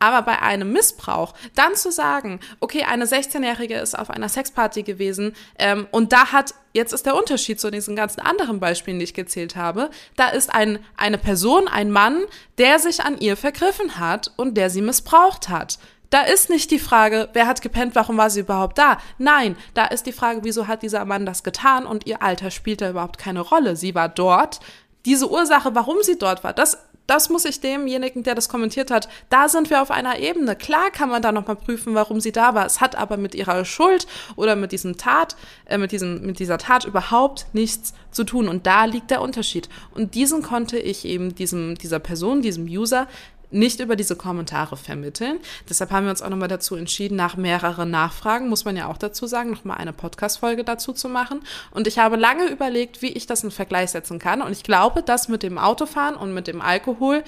Aber bei einem Missbrauch, dann zu sagen, okay, eine 16-Jährige ist auf einer Sexparty gewesen ähm, und da hat, jetzt ist der Unterschied zu diesen ganzen anderen Beispielen, die ich gezählt habe, da ist ein, eine Person, ein Mann, der sich an ihr vergriffen hat und der sie missbraucht hat. Da ist nicht die Frage, wer hat gepennt, warum war sie überhaupt da? Nein, da ist die Frage, wieso hat dieser Mann das getan und ihr Alter spielt da überhaupt keine Rolle. Sie war dort. Diese Ursache, warum sie dort war, das das muss ich demjenigen, der das kommentiert hat, da sind wir auf einer Ebene. Klar kann man da nochmal prüfen, warum sie da war. Es hat aber mit ihrer Schuld oder mit diesem Tat, äh, mit diesem, mit dieser Tat überhaupt nichts zu tun. Und da liegt der Unterschied. Und diesen konnte ich eben diesem, dieser Person, diesem User nicht über diese Kommentare vermitteln. Deshalb haben wir uns auch nochmal dazu entschieden, nach mehreren Nachfragen, muss man ja auch dazu sagen, nochmal eine Podcast-Folge dazu zu machen. Und ich habe lange überlegt, wie ich das in Vergleich setzen kann. Und ich glaube, das mit dem Autofahren und mit dem Alkohol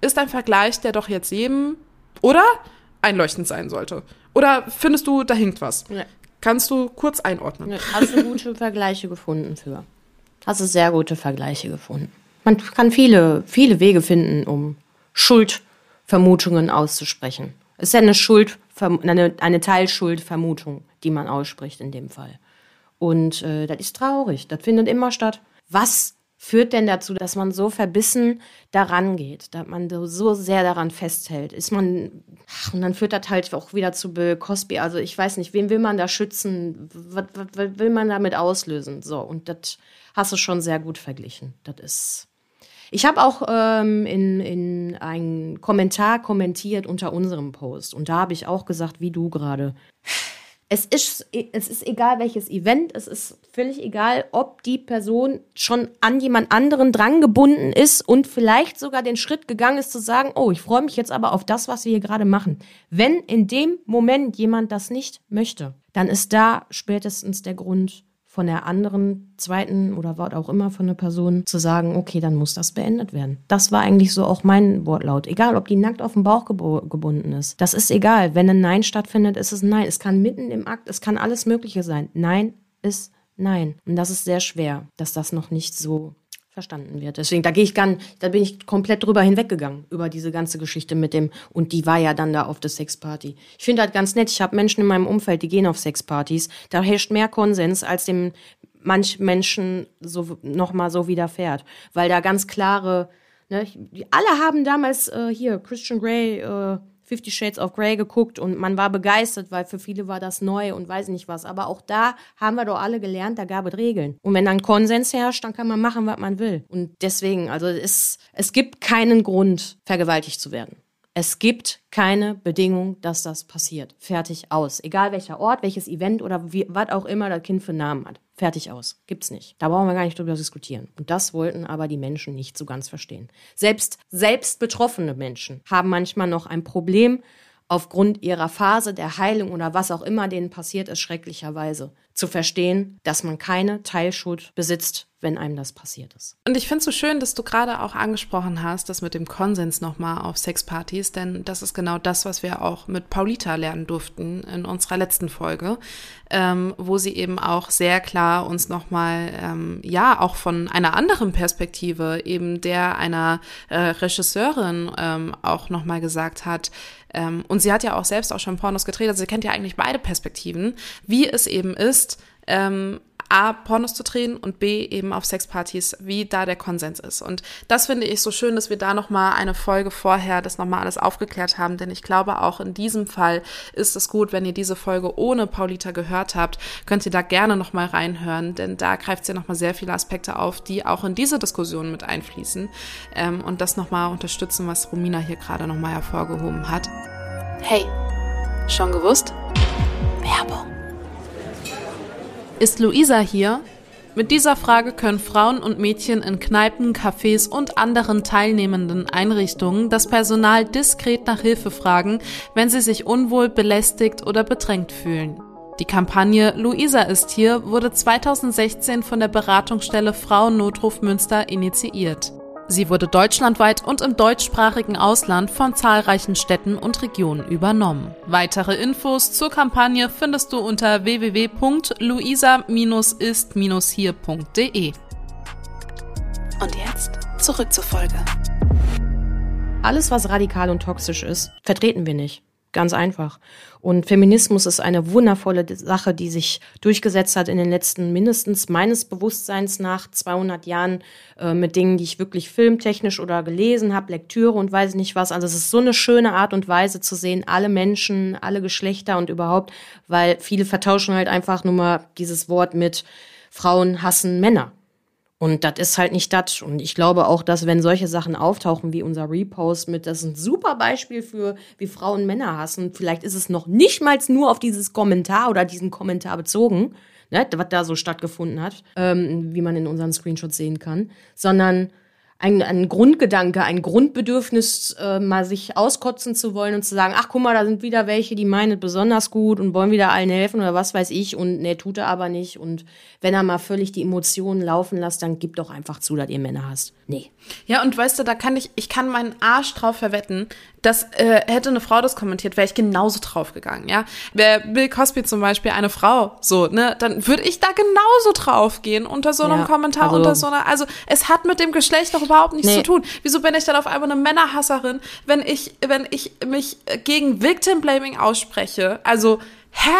ist ein Vergleich, der doch jetzt jedem, oder? Einleuchtend sein sollte. Oder findest du, da hinkt was? Ja. Kannst du kurz einordnen? Ja, hast du gute Vergleiche gefunden für? Hast du sehr gute Vergleiche gefunden. Man kann viele, viele Wege finden, um Schuld Vermutungen auszusprechen. Es ist ja eine Schuld, eine, eine Teilschuldvermutung, die man ausspricht in dem Fall. Und äh, das ist traurig. Das findet immer statt. Was führt denn dazu, dass man so verbissen daran geht, dass man so sehr daran festhält? Ist man, ach, und dann führt das halt auch wieder zu Bill Cosby. Also ich weiß nicht, wen will man da schützen? Was, was, was will man damit auslösen? So, und das hast du schon sehr gut verglichen. Das ist ich habe auch ähm, in, in einen Kommentar kommentiert unter unserem Post und da habe ich auch gesagt, wie du gerade. Es ist, es ist egal, welches Event, es ist völlig egal, ob die Person schon an jemand anderen drangebunden ist und vielleicht sogar den Schritt gegangen ist zu sagen, oh, ich freue mich jetzt aber auf das, was wir hier gerade machen. Wenn in dem Moment jemand das nicht möchte, dann ist da spätestens der Grund, von der anderen, zweiten oder was auch immer von einer Person zu sagen, okay, dann muss das beendet werden. Das war eigentlich so auch mein Wortlaut. Egal, ob die nackt auf dem Bauch gebunden ist. Das ist egal. Wenn ein Nein stattfindet, ist es ein Nein. Es kann mitten im Akt, es kann alles Mögliche sein. Nein ist Nein. Und das ist sehr schwer, dass das noch nicht so verstanden wird. Deswegen, da gehe ich gar da bin ich komplett drüber hinweggegangen, über diese ganze Geschichte mit dem, und die war ja dann da auf der Sexparty. Ich finde halt ganz nett, ich habe Menschen in meinem Umfeld, die gehen auf Sexpartys, da herrscht mehr Konsens, als dem manch Menschen so nochmal so widerfährt. Weil da ganz klare, ne, alle haben damals äh, hier Christian Grey, äh, Fifty Shades of Grey geguckt und man war begeistert, weil für viele war das neu und weiß nicht was. Aber auch da haben wir doch alle gelernt, da gab es Regeln. Und wenn dann Konsens herrscht, dann kann man machen, was man will. Und deswegen, also es, es gibt keinen Grund, vergewaltigt zu werden. Es gibt keine Bedingung, dass das passiert. Fertig aus. Egal welcher Ort, welches Event oder was auch immer das Kind für Namen hat. Fertig aus. Gibt's nicht. Da brauchen wir gar nicht drüber diskutieren. Und das wollten aber die Menschen nicht so ganz verstehen. Selbst, selbst betroffene Menschen haben manchmal noch ein Problem aufgrund ihrer Phase der Heilung oder was auch immer denen passiert ist, schrecklicherweise zu verstehen, dass man keine Teilschuld besitzt, wenn einem das passiert ist. Und ich finde es so schön, dass du gerade auch angesprochen hast, das mit dem Konsens nochmal auf Sexpartys, denn das ist genau das, was wir auch mit Paulita lernen durften in unserer letzten Folge, ähm, wo sie eben auch sehr klar uns nochmal, ähm, ja, auch von einer anderen Perspektive, eben der einer äh, Regisseurin ähm, auch nochmal gesagt hat, ähm, und sie hat ja auch selbst auch schon Pornos gedreht, also sie kennt ja eigentlich beide Perspektiven, wie es eben ist, ähm, A, Pornos zu drehen und B, eben auf Sexpartys, wie da der Konsens ist. Und das finde ich so schön, dass wir da nochmal eine Folge vorher das nochmal alles aufgeklärt haben, denn ich glaube auch in diesem Fall ist es gut, wenn ihr diese Folge ohne Paulita gehört habt, könnt ihr da gerne nochmal reinhören, denn da greift sie nochmal sehr viele Aspekte auf, die auch in diese Diskussion mit einfließen ähm, und das nochmal unterstützen, was Romina hier gerade nochmal hervorgehoben hat. Hey, schon gewusst? Werbung. Ist Luisa hier? Mit dieser Frage können Frauen und Mädchen in Kneipen, Cafés und anderen teilnehmenden Einrichtungen das Personal diskret nach Hilfe fragen, wenn sie sich unwohl, belästigt oder bedrängt fühlen. Die Kampagne Luisa ist hier wurde 2016 von der Beratungsstelle Frauennotruf Münster initiiert. Sie wurde deutschlandweit und im deutschsprachigen Ausland von zahlreichen Städten und Regionen übernommen. Weitere Infos zur Kampagne findest du unter www.luisa-ist-hier.de. Und jetzt zurück zur Folge. Alles, was radikal und toxisch ist, vertreten wir nicht. Ganz einfach. Und Feminismus ist eine wundervolle Sache, die sich durchgesetzt hat in den letzten mindestens meines Bewusstseins nach 200 Jahren äh, mit Dingen, die ich wirklich filmtechnisch oder gelesen habe, Lektüre und weiß nicht was. Also es ist so eine schöne Art und Weise zu sehen, alle Menschen, alle Geschlechter und überhaupt, weil viele vertauschen halt einfach nur mal dieses Wort mit Frauen hassen Männer. Und das ist halt nicht das. Und ich glaube auch, dass wenn solche Sachen auftauchen wie unser Repost mit, das ist ein super Beispiel für, wie Frauen Männer hassen. Vielleicht ist es noch nicht mal nur auf dieses Kommentar oder diesen Kommentar bezogen, ne, was da so stattgefunden hat, ähm, wie man in unseren Screenshots sehen kann, sondern ein, ein Grundgedanke, ein Grundbedürfnis, äh, mal sich auskotzen zu wollen und zu sagen, ach guck mal, da sind wieder welche, die meinen besonders gut und wollen wieder allen helfen oder was weiß ich und nee, tut er aber nicht. Und wenn er mal völlig die Emotionen laufen lässt, dann gib doch einfach zu, dass ihr Männer hast. Nee. Ja, und weißt du, da kann ich, ich kann meinen Arsch drauf verwetten, dass äh, hätte eine Frau das kommentiert, wäre ich genauso drauf gegangen, ja. Wäre Bill Cosby zum Beispiel eine Frau, so, ne, dann würde ich da genauso drauf gehen unter so einem Ja, Kommentar, also- unter so einer, also es hat mit dem Geschlecht doch überhaupt nichts Nee. zu tun. Wieso bin ich dann auf einmal eine Männerhasserin, wenn ich, wenn ich mich gegen Victim Blaming ausspreche? Also, hä?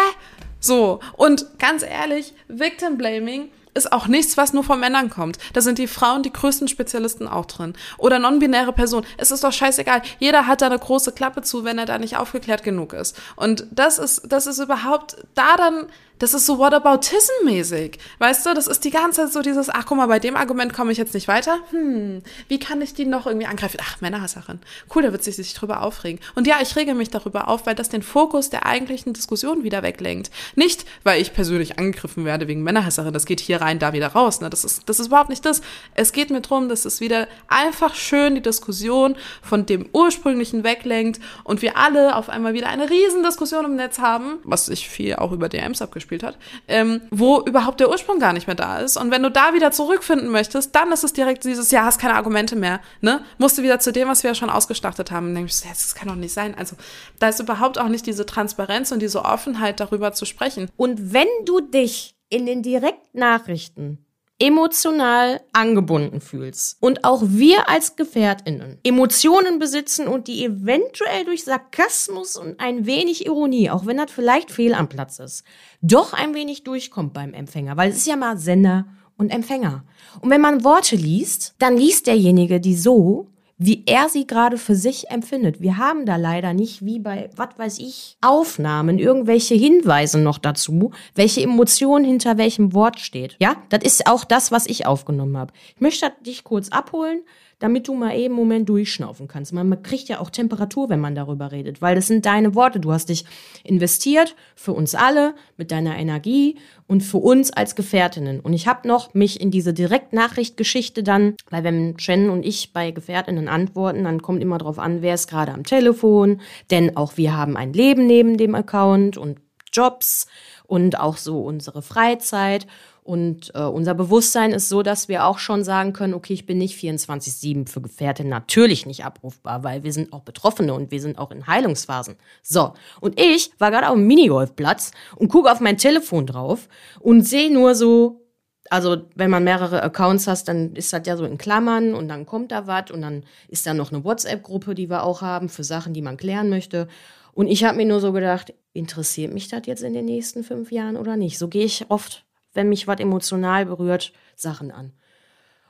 So, und ganz ehrlich, Victim Blaming ist auch nichts, was nur von Männern kommt. Da sind die Frauen die größten Spezialisten auch drin. Oder non-binäre Personen. Es ist doch scheißegal. Jeder hat da eine große Klappe zu, wenn er da nicht aufgeklärt genug ist. Und das ist, das ist überhaupt da dann, das ist so Whataboutism-mäßig. Weißt du, das ist die ganze Zeit so dieses, ach guck mal, bei dem Argument komme ich jetzt nicht weiter. Hm, wie kann ich die noch irgendwie angreifen? Ach, Männerhasserin. Cool, da wird sie sich drüber aufregen. Und ja, ich rege mich darüber auf, weil das den Fokus der eigentlichen Diskussion wieder weglenkt. Nicht, weil ich persönlich angegriffen werde wegen Männerhasserin. Das geht hier rein, da wieder raus. Ne? Das, ist, das ist überhaupt nicht das. Es geht mir drum, dass es wieder einfach schön die Diskussion von dem ursprünglichen weglenkt und wir alle auf einmal wieder eine riesen im Netz haben, was sich viel auch über DMs abgespielt hat, ähm, wo überhaupt der Ursprung gar nicht mehr da ist. Und wenn du da wieder zurückfinden möchtest, dann ist es direkt dieses, ja, hast keine Argumente mehr, ne? Musst du wieder zu dem, was wir ja schon ausgestattet haben. Und denkst, das kann doch nicht sein. Also da ist überhaupt auch nicht diese Transparenz und diese Offenheit, darüber zu sprechen. Und wenn du dich in den Direktnachrichten emotional angebunden fühlst und auch wir als Gefährtinnen Emotionen besitzen und die eventuell durch Sarkasmus und ein wenig Ironie, auch wenn das vielleicht fehl am Platz ist, doch ein wenig durchkommt beim Empfänger, weil es ist ja mal Sender und Empfänger. Und wenn man Worte liest, dann liest derjenige die so, wie er sie gerade für sich empfindet. Wir haben da leider nicht, wie bei, was weiß ich, Aufnahmen, irgendwelche Hinweise noch dazu, welche Emotion hinter welchem Wort steht. Ja, das ist auch das, was ich aufgenommen habe. Ich möchte dich kurz abholen, damit du mal eben einen Moment durchschnaufen kannst. Man, man kriegt ja auch Temperatur, wenn man darüber redet, weil das sind deine Worte. Du hast dich investiert für uns alle mit deiner Energie und für uns als Gefährtinnen. Und ich habe noch mich in diese Direktnachrichtgeschichte dann, weil wenn Shannon und ich bei Gefährtinnen antworten, dann kommt immer drauf an, wer ist gerade am Telefon, denn auch wir haben ein Leben neben dem Account und Jobs und auch so unsere Freizeit. Und äh, unser Bewusstsein ist so, dass wir auch schon sagen können, okay, ich bin nicht 24-7 für Gefährte natürlich nicht abrufbar, weil wir sind auch Betroffene und wir sind auch in Heilungsphasen. So, und ich war gerade auf dem Minigolfplatz und gucke auf mein Telefon drauf und sehe nur so, also wenn man mehrere Accounts hast, dann ist das ja so in Klammern und dann kommt da was und dann ist da noch eine WhatsApp-Gruppe, die wir auch haben für Sachen, die man klären möchte. Und ich habe mir nur so gedacht, interessiert mich das jetzt in den nächsten fünf Jahren oder nicht? So gehe ich oft wenn mich was emotional berührt, Sachen an.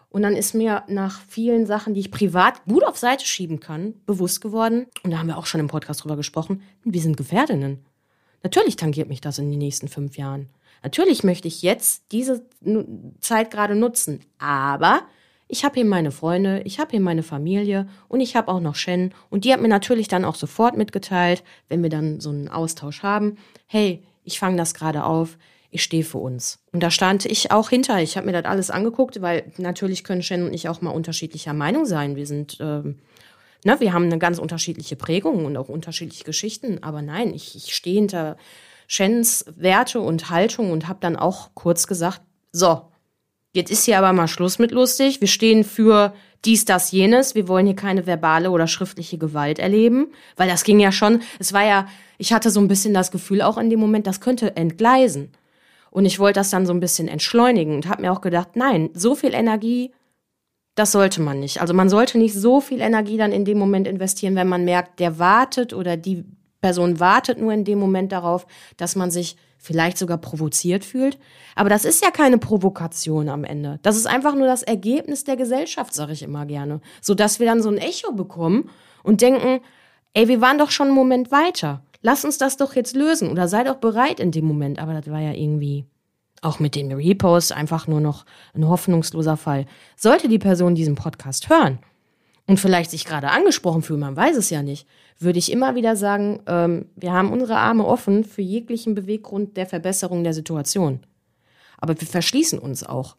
Und dann ist mir nach vielen Sachen, die ich privat gut auf Seite schieben kann, bewusst geworden, und da haben wir auch schon im Podcast drüber gesprochen, wir sind Gefährdinnen. Natürlich tangiert mich das in den nächsten fünf Jahren. Natürlich möchte ich jetzt diese Zeit gerade nutzen, aber ich habe hier meine Freunde, ich habe hier meine Familie und ich habe auch noch Shen und die hat mir natürlich dann auch sofort mitgeteilt, wenn wir dann so einen Austausch haben, hey, ich fange das gerade auf, ich stehe für uns. Und da stand ich auch hinter. Ich habe mir das alles angeguckt, weil natürlich können Shen und ich auch mal unterschiedlicher Meinung sein. Wir sind, ähm, ne, wir haben eine ganz unterschiedliche Prägung und auch unterschiedliche Geschichten. Aber nein, ich, ich stehe hinter Shens Werte und Haltung und habe dann auch kurz gesagt, so, jetzt ist hier aber mal Schluss mit lustig. Wir stehen für dies, das, jenes. Wir wollen hier keine verbale oder schriftliche Gewalt erleben, weil das ging ja schon. Es war ja, ich hatte so ein bisschen das Gefühl auch in dem Moment, das könnte entgleisen. Und ich wollte das dann so ein bisschen entschleunigen und habe mir auch gedacht, nein, so viel Energie Das sollte man nicht. Also man sollte nicht so viel Energie dann in dem Moment investieren, wenn man merkt, der wartet oder die Person wartet nur in dem Moment darauf, dass man sich vielleicht sogar provoziert fühlt. Aber das ist ja keine Provokation am Ende. Das ist einfach nur das Ergebnis der Gesellschaft, sage ich immer gerne. Sodass wir dann so ein Echo bekommen und denken, ey, wir waren doch schon einen Moment weiter. Lass uns das doch jetzt lösen oder sei doch bereit in dem Moment. Aber das war ja irgendwie auch mit dem Repost einfach nur noch ein hoffnungsloser Fall. Sollte die Person diesen Podcast hören und vielleicht sich gerade angesprochen fühlen, man weiß es ja nicht, würde ich immer wieder sagen, ähm, wir haben unsere Arme offen für jeglichen Beweggrund der Verbesserung der Situation. Aber wir verschließen uns auch,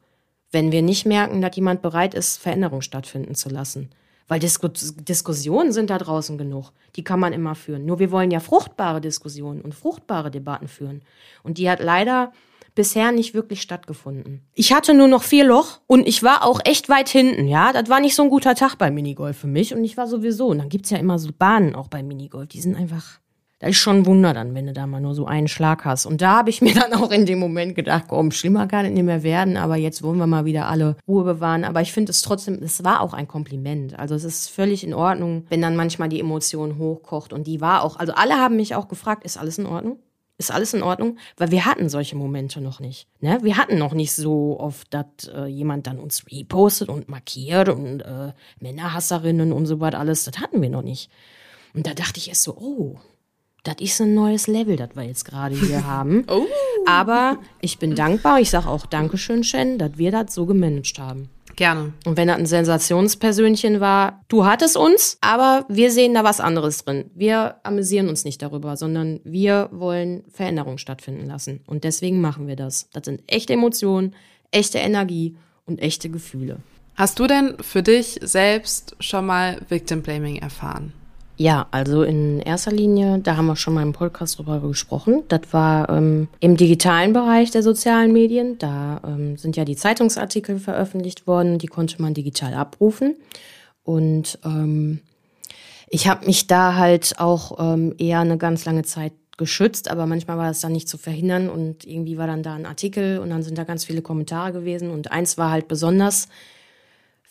wenn wir nicht merken, dass jemand bereit ist, Veränderung stattfinden zu lassen. Weil Diskus Diskussionen sind da draußen genug. Die kann man immer führen. Nur wir wollen ja fruchtbare Diskussionen und fruchtbare Debatten führen. Und die hat leider bisher nicht wirklich stattgefunden. Ich hatte nur noch vier Loch und ich war auch echt weit hinten, ja. Das war nicht so ein guter Tag beim Minigolf für mich und ich war sowieso. Und dann gibt's ja immer so Bahnen auch beim Minigolf. Die sind einfach das ist schon ein Wunder dann, wenn du da mal nur so einen Schlag hast. Und da habe ich mir dann auch in dem Moment gedacht, komm, schlimmer kann es nicht mehr werden, aber jetzt wollen wir mal wieder alle Ruhe bewahren. Aber ich finde es trotzdem, es war auch ein Kompliment. Also es ist völlig in Ordnung, wenn dann manchmal die Emotion hochkocht. Und die war auch, also alle haben mich auch gefragt, ist alles in Ordnung? Ist alles in Ordnung? Weil wir hatten solche Momente noch nicht. Ne? Wir hatten noch nicht so oft, dass äh, jemand dann uns repostet und markiert und äh, Männerhasserinnen und so was alles. Das hatten wir noch nicht. Und da dachte ich erst so, oh, das ist ein neues Level, das wir jetzt gerade hier haben. Oh. Aber ich bin dankbar, ich sage auch Dankeschön, Shen, dass wir das so gemanagt haben. Gerne. Und wenn das ein Sensationspersönchen war, du hattest uns, aber wir sehen da was anderes drin. Wir amüsieren uns nicht darüber, sondern wir wollen Veränderungen stattfinden lassen. Und deswegen machen wir das. Das sind echte Emotionen, echte Energie und echte Gefühle. Hast du denn für dich selbst schon mal Victim Blaming erfahren? Ja, also in erster Linie, da haben wir schon mal im Podcast drüber gesprochen. Das war ähm, im digitalen Bereich der sozialen Medien. Da ähm, sind ja die Zeitungsartikel veröffentlicht worden, die konnte man digital abrufen. Und ähm, ich habe mich da halt auch ähm, eher eine ganz lange Zeit geschützt, aber manchmal war es dann nicht zu verhindern und irgendwie war dann da ein Artikel und dann sind da ganz viele Kommentare gewesen und eins war halt besonders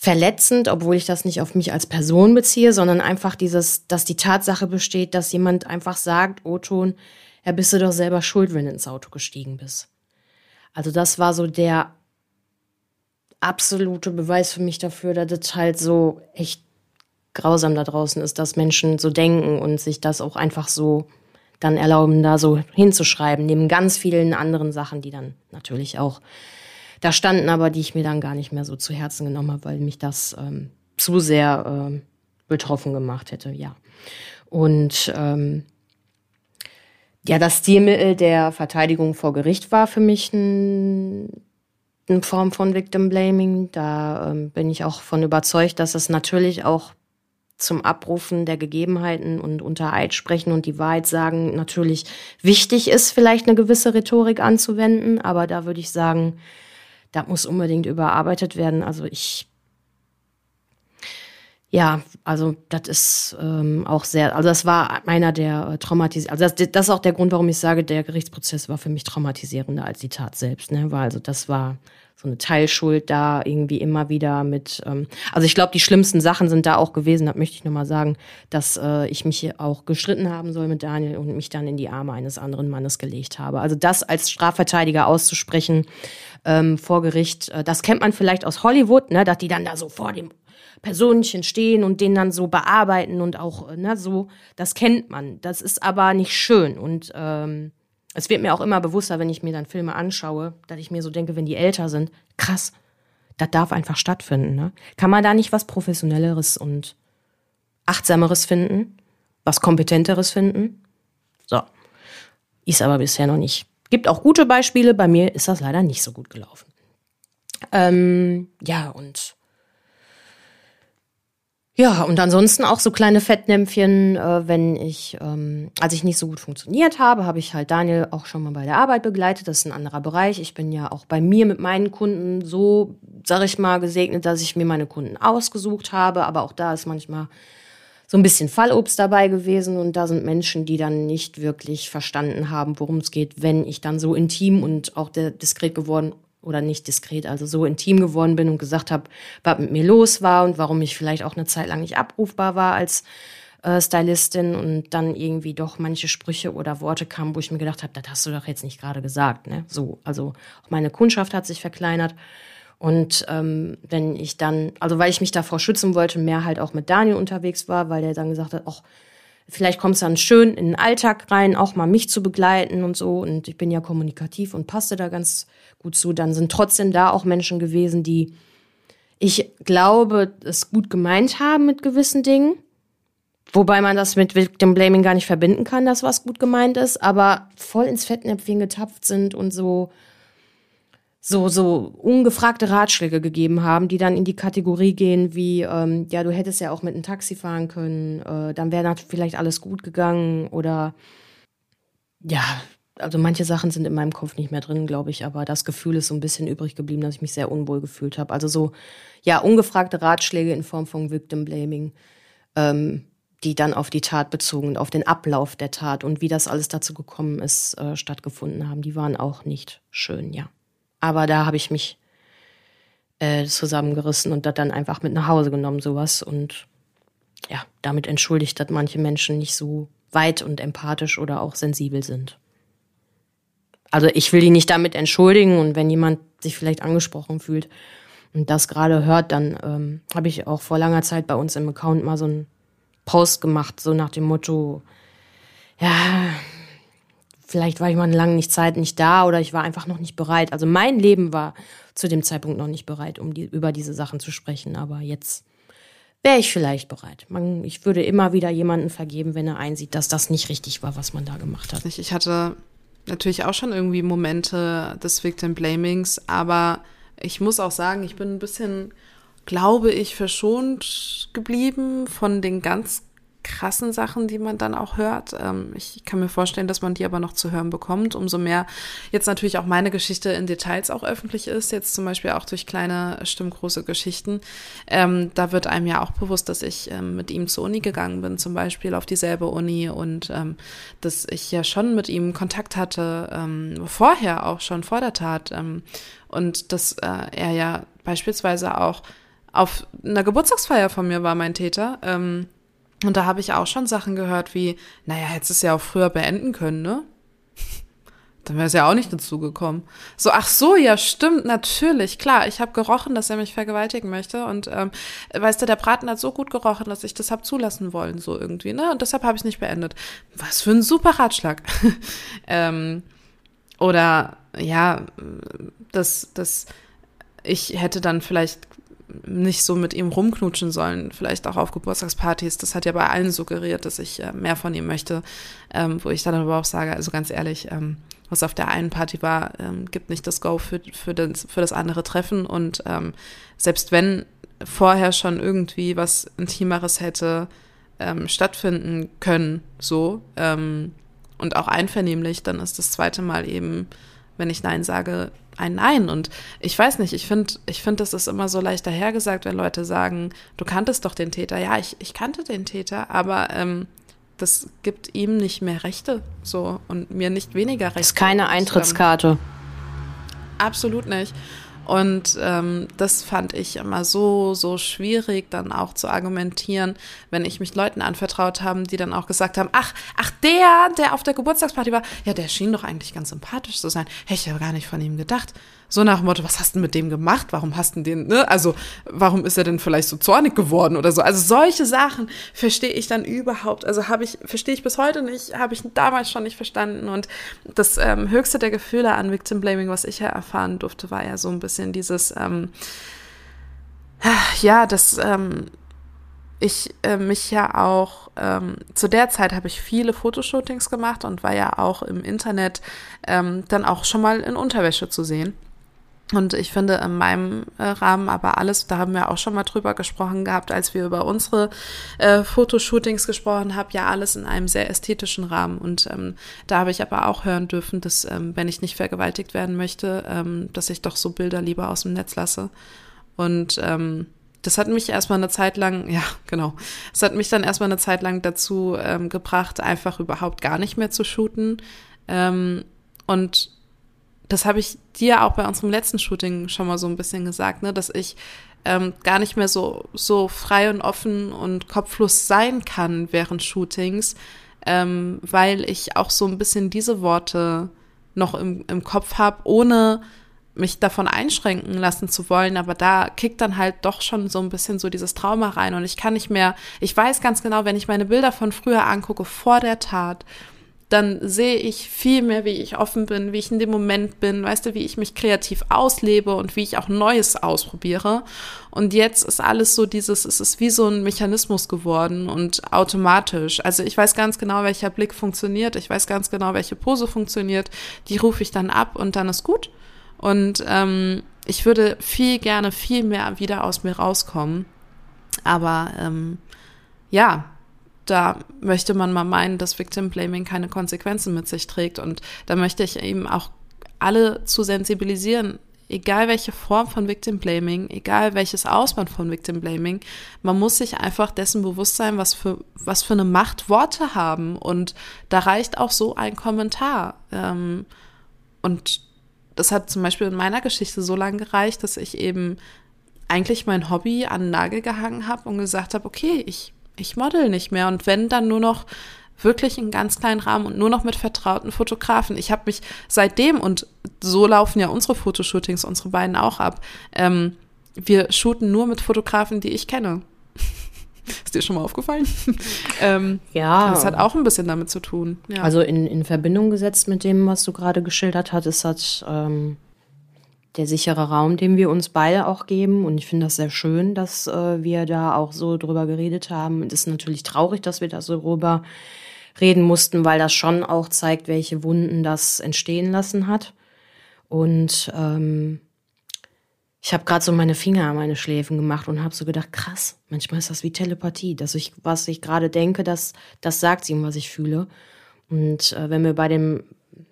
verletzend, obwohl ich das nicht auf mich als Person beziehe, sondern einfach dieses, dass die Tatsache besteht, dass jemand einfach sagt, Oton, ja, bist du doch selber schuld, wenn du ins Auto gestiegen bist. Also das war so der absolute Beweis für mich dafür, dass das halt so echt grausam da draußen ist, dass Menschen so denken und sich das auch einfach so dann erlauben, da so hinzuschreiben, neben ganz vielen anderen Sachen, die dann natürlich auch da standen aber, die ich mir dann gar nicht mehr so zu Herzen genommen habe, weil mich das ähm, zu sehr ähm, betroffen gemacht hätte, ja. Und ähm, ja, das Stilmittel der Verteidigung vor Gericht war für mich ein, eine Form von Victim Blaming. Da ähm, bin ich auch von überzeugt, dass es natürlich auch zum Abrufen der Gegebenheiten und unter Eid sprechen und die Wahrheit sagen natürlich wichtig ist, vielleicht eine gewisse Rhetorik anzuwenden. Aber da würde ich sagen, das muss unbedingt überarbeitet werden. Also ich, ja, also das ist ähm, auch sehr, also das war einer der äh, traumatisierenden, also das, das ist auch der Grund, warum ich sage, der Gerichtsprozess war für mich traumatisierender als die Tat selbst, ne, weil also das war so eine Teilschuld da irgendwie immer wieder mit, ähm, also ich glaube, die schlimmsten Sachen sind da auch gewesen, das möchte ich nochmal sagen, dass äh, ich mich auch gestritten haben soll mit Daniel und mich dann in die Arme eines anderen Mannes gelegt habe. Also das als Strafverteidiger auszusprechen ähm, vor Gericht, äh, das kennt man vielleicht aus Hollywood, ne, dass die dann da so vor dem Personchen stehen und den dann so bearbeiten und auch, äh, ne, so, das kennt man. Das ist aber nicht schön und ähm, es wird mir auch immer bewusster, wenn ich mir dann Filme anschaue, dass ich mir so denke, wenn die älter sind, krass, das darf einfach stattfinden. Ne? Kann man da nicht was Professionelleres und Achtsameres finden? Was Kompetenteres finden? So. Ist aber bisher noch nicht. Gibt auch gute Beispiele, bei mir ist das leider nicht so gut gelaufen. Ähm, ja, und ja, und ansonsten auch so kleine Fettnäpfchen, äh, wenn ich, ähm, als ich nicht so gut funktioniert habe, habe ich halt Daniel auch schon mal bei der Arbeit begleitet. Das ist ein anderer Bereich. Ich bin ja auch bei mir mit meinen Kunden so, sag ich mal, gesegnet, dass ich mir meine Kunden ausgesucht habe. Aber auch da ist manchmal so ein bisschen Fallobst dabei gewesen und da sind Menschen, die dann nicht wirklich verstanden haben, worum es geht, wenn ich dann so intim und auch diskret geworden oder nicht diskret, also so intim geworden bin und gesagt habe, was mit mir los war und warum ich vielleicht auch eine Zeit lang nicht abrufbar war als äh, Stylistin und dann irgendwie doch manche Sprüche oder Worte kamen, wo ich mir gedacht habe, das hast du doch jetzt nicht gerade gesagt, ne? So, also auch meine Kundschaft hat sich verkleinert. Und ähm, wenn ich dann, also weil ich mich davor schützen wollte, mehr halt auch mit Daniel unterwegs war, weil der dann gesagt hat, ach, vielleicht kommst du dann schön in den Alltag rein, auch mal mich zu begleiten und so. Und ich bin ja kommunikativ und passte da ganz gut zu. Dann sind trotzdem da auch Menschen gewesen, die ich glaube, es gut gemeint haben mit gewissen Dingen. Wobei man das mit Victim Blaming gar nicht verbinden kann, dass was gut gemeint ist, aber voll ins Fettnäpfchen getapft sind und so, so, so ungefragte Ratschläge gegeben haben, die dann in die Kategorie gehen wie, ähm, ja, du hättest ja auch mit einem Taxi fahren können, äh, dann wäre vielleicht alles gut gegangen oder ja, also manche Sachen sind in meinem Kopf nicht mehr drin, glaube ich, aber das Gefühl ist so ein bisschen übrig geblieben, dass ich mich sehr unwohl gefühlt habe. Also so, ja, ungefragte Ratschläge in Form von Victim Blaming, ähm, die dann auf die Tat bezogen auf den Ablauf der Tat und wie das alles dazu gekommen ist, äh, stattgefunden haben, die waren auch nicht schön, ja. Aber da habe ich mich äh, zusammengerissen und das dann einfach mit nach Hause genommen, sowas. Und ja, damit entschuldigt, dass manche Menschen nicht so weit und empathisch oder auch sensibel sind also ich will die nicht damit entschuldigen und wenn jemand sich vielleicht angesprochen fühlt und das gerade hört, dann ähm, habe ich auch vor langer Zeit bei uns im Account mal so einen Post gemacht, so nach dem Motto, ja, vielleicht war ich mal eine lange nicht Zeit nicht da oder ich war einfach noch nicht bereit. Also mein Leben war zu dem Zeitpunkt noch nicht bereit, um die, über diese Sachen zu sprechen, aber jetzt wäre ich vielleicht bereit. Man, ich würde immer wieder jemanden vergeben, wenn er einsieht, dass das nicht richtig war, was man da gemacht hat. Ich hatte natürlich auch schon irgendwie Momente des Victim Blamings, aber ich muss auch sagen, ich bin ein bisschen, glaube ich, verschont geblieben von den ganz krassen Sachen, die man dann auch hört. Ähm, ich kann mir vorstellen, dass man die aber noch zu hören bekommt. Umso mehr jetzt natürlich auch meine Geschichte in Details auch öffentlich ist, jetzt zum Beispiel auch durch kleine, stimmgroße Geschichten. Ähm, da wird einem ja auch bewusst, dass ich ähm, mit ihm zur Uni gegangen bin, zum Beispiel auf dieselbe Uni und dass ich ja schon mit ihm Kontakt hatte, vorher auch schon vor der Tat. Und dass äh, er ja beispielsweise auch auf einer Geburtstagsfeier von mir war, mein Täter. Und da habe ich auch schon Sachen gehört wie, naja, hättest es ja auch früher beenden können, ne? Dann wäre es ja auch nicht dazu gekommen. So, ach so, ja, stimmt, natürlich, klar. Ich habe gerochen, dass er mich vergewaltigen möchte. Und ähm, weißt du, der Braten hat so gut gerochen, dass ich das habe zulassen wollen, so irgendwie, ne? Und deshalb habe ich nicht beendet. Was für ein super Ratschlag. ähm, oder ja, dass das ich hätte dann vielleicht nicht so mit ihm rumknutschen sollen, vielleicht auch auf Geburtstagspartys. Das hat ja bei allen suggeriert, dass ich äh, mehr von ihm möchte, ähm, wo ich dann aber auch sage, also ganz ehrlich, ähm, was auf der einen Party war, ähm, gibt nicht das Go für, für, das, für das andere Treffen und ähm, selbst wenn vorher schon irgendwie was Intimeres hätte ähm, stattfinden können, so ähm, und auch einvernehmlich, dann ist das zweite Mal eben, wenn ich Nein sage, ein Nein. Und ich weiß nicht, ich finde, ich finde, das ist immer so leicht dahergesagt, wenn Leute sagen, du kanntest doch den Täter. Ja, ich, ich kannte den Täter, aber ähm, das gibt ihm nicht mehr Rechte so und mir nicht weniger Rechte. Das ist keine Eintrittskarte. Und, ähm, absolut nicht. Und ähm, das fand ich immer so, so schwierig, dann auch zu argumentieren, wenn ich mich Leuten anvertraut habe, die dann auch gesagt haben, ach, ach, der, der auf der Geburtstagsparty war, ja, der schien doch eigentlich ganz sympathisch zu sein. Hätte ich ja gar nicht von ihm gedacht. So nach dem Motto, was hast du mit dem gemacht? Warum hast du den, ne? Also, warum ist er denn vielleicht so zornig geworden oder so? Also solche Sachen verstehe ich dann überhaupt. Also habe ich, verstehe ich bis heute nicht, habe ich damals schon nicht verstanden. Und das ähm, höchste der Gefühle an Victim Blaming, was ich ja erfahren durfte, war ja so ein bisschen dieses, ähm, ja, das, ähm, ich äh, mich ja auch, ähm, zu der Zeit habe ich viele Fotoshootings gemacht und war ja auch im Internet ähm, dann auch schon mal in Unterwäsche zu sehen. Und ich finde in meinem äh, Rahmen aber alles, da haben wir auch schon mal drüber gesprochen gehabt, als wir über unsere äh, Fotoshootings gesprochen haben, ja alles in einem sehr ästhetischen Rahmen. Und ähm, da habe ich aber auch hören dürfen, dass ähm, wenn ich nicht vergewaltigt werden möchte, ähm, dass ich doch so Bilder lieber aus dem Netz lasse. Und ähm, das hat mich erstmal eine Zeit lang, ja, genau, das hat mich dann erstmal eine Zeit lang dazu ähm, gebracht, einfach überhaupt gar nicht mehr zu shooten. Ähm, und das habe ich dir auch bei unserem letzten Shooting schon mal so ein bisschen gesagt, ne, dass ich ähm, gar nicht mehr so, so frei und offen und kopflos sein kann während Shootings, ähm, weil ich auch so ein bisschen diese Worte noch im, im Kopf habe, ohne mich davon einschränken lassen zu wollen, aber da kickt dann halt doch schon so ein bisschen so dieses Trauma rein. Und ich kann nicht mehr, ich weiß ganz genau, wenn ich meine Bilder von früher angucke, vor der Tat, dann sehe ich viel mehr, wie ich offen bin, wie ich in dem Moment bin, weißt du, wie ich mich kreativ auslebe und wie ich auch Neues ausprobiere. Und jetzt ist alles so dieses, es ist wie so ein Mechanismus geworden und automatisch. Also ich weiß ganz genau, welcher Blick funktioniert, ich weiß ganz genau, welche Pose funktioniert, die rufe ich dann ab und dann ist gut. Und ähm, ich würde viel gerne viel mehr wieder aus mir rauskommen. Aber ähm, ja, da möchte man mal meinen, dass Victim Blaming keine Konsequenzen mit sich trägt. Und da möchte ich eben auch alle zu sensibilisieren, egal welche Form von Victim Blaming, egal welches Ausband von Victim Blaming, man muss sich einfach dessen bewusst sein, was für, was für eine Macht Worte haben. Und da reicht auch so ein Kommentar. Ähm, und das hat zum Beispiel in meiner Geschichte so lange gereicht, dass ich eben eigentlich mein Hobby an den Nagel gehangen habe und gesagt habe, okay, ich ich model nicht mehr und wenn dann nur noch wirklich in ganz kleinen Rahmen und nur noch mit vertrauten Fotografen. Ich habe mich seitdem und so laufen ja unsere Fotoshootings, unsere beiden auch ab. Ähm, wir shooten nur mit Fotografen, die ich kenne. Ist dir schon mal aufgefallen? ähm, ja. Das hat auch ein bisschen damit zu tun. Ja. Also in, in Verbindung gesetzt mit dem, was du gerade geschildert hattest, hat ähm, der sichere Raum, den wir uns beide auch geben. Und ich finde das sehr schön, dass äh, wir da auch so drüber geredet haben. Und es ist natürlich traurig, dass wir da so drüber reden mussten, weil das schon auch zeigt, welche Wunden das entstehen lassen hat. Und ähm, ich habe gerade so meine Finger an meine Schläfen gemacht und habe so gedacht, krass, manchmal ist das wie Telepathie, dass ich, was ich gerade denke, das, das sagt ihm, was ich fühle. Und äh, wenn wir bei dem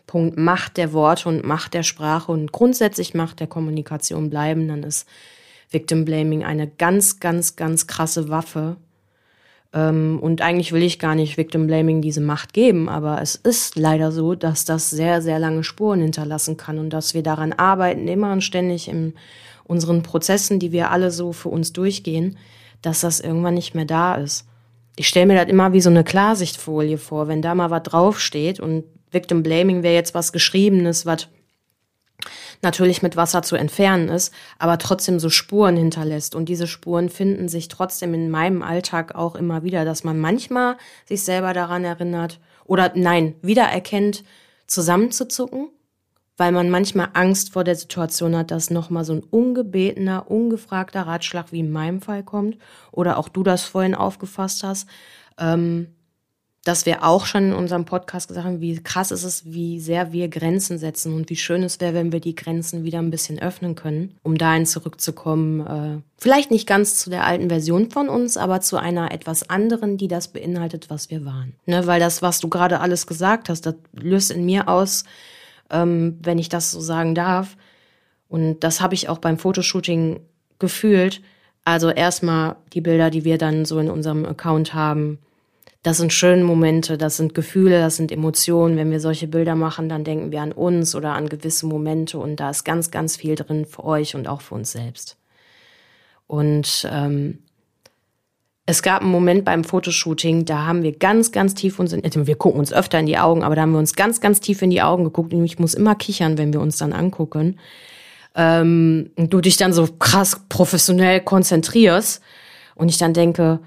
Punkt Macht der Worte und Macht der Sprache und grundsätzlich Macht der Kommunikation bleiben, dann ist Victim Blaming eine ganz, ganz, ganz krasse Waffe. Ähm, und eigentlich will ich gar nicht Victim Blaming diese Macht geben, aber es ist leider so, dass das sehr, sehr lange Spuren hinterlassen kann und dass wir daran arbeiten, immer und ständig in unseren Prozessen, die wir alle so für uns durchgehen, dass das irgendwann nicht mehr da ist. Ich stelle mir das immer wie so eine Klarsichtfolie vor, wenn da mal was draufsteht und Victim Blaming wäre jetzt was Geschriebenes, was natürlich mit Wasser zu entfernen ist, aber trotzdem so Spuren hinterlässt. Und diese Spuren finden sich trotzdem in meinem Alltag auch immer wieder, dass man manchmal sich selber daran erinnert oder nein, wiedererkennt, zusammenzuzucken, weil man manchmal Angst vor der Situation hat, dass nochmal so ein ungebetener, ungefragter Ratschlag wie in meinem Fall kommt oder auch du das vorhin aufgefasst hast. Ähm, dass wir auch schon in unserem Podcast gesagt haben, wie krass ist es, wie sehr wir Grenzen setzen und wie schön es wäre, wenn wir die Grenzen wieder ein bisschen öffnen können, um dahin zurückzukommen. Äh, vielleicht nicht ganz zu der alten Version von uns, aber zu einer etwas anderen, die das beinhaltet, was wir waren. Ne, weil das, was du gerade alles gesagt hast, das löst in mir aus, ähm, wenn ich das so sagen darf. Und das habe ich auch beim Fotoshooting gefühlt. Also erstmal die Bilder, die wir dann so in unserem Account haben, das sind schöne Momente, das sind Gefühle, das sind Emotionen. Wenn wir solche Bilder machen, dann denken wir an uns oder an gewisse Momente und da ist ganz, ganz viel drin für euch und auch für uns selbst. Und ähm, es gab einen Moment beim Fotoshooting, da haben wir ganz, ganz tief uns, in, wir gucken uns öfter in die Augen, aber da haben wir uns ganz, ganz tief in die Augen geguckt und ich muss immer kichern, wenn wir uns dann angucken. Ähm, und du dich dann so krass professionell konzentrierst und ich dann denke,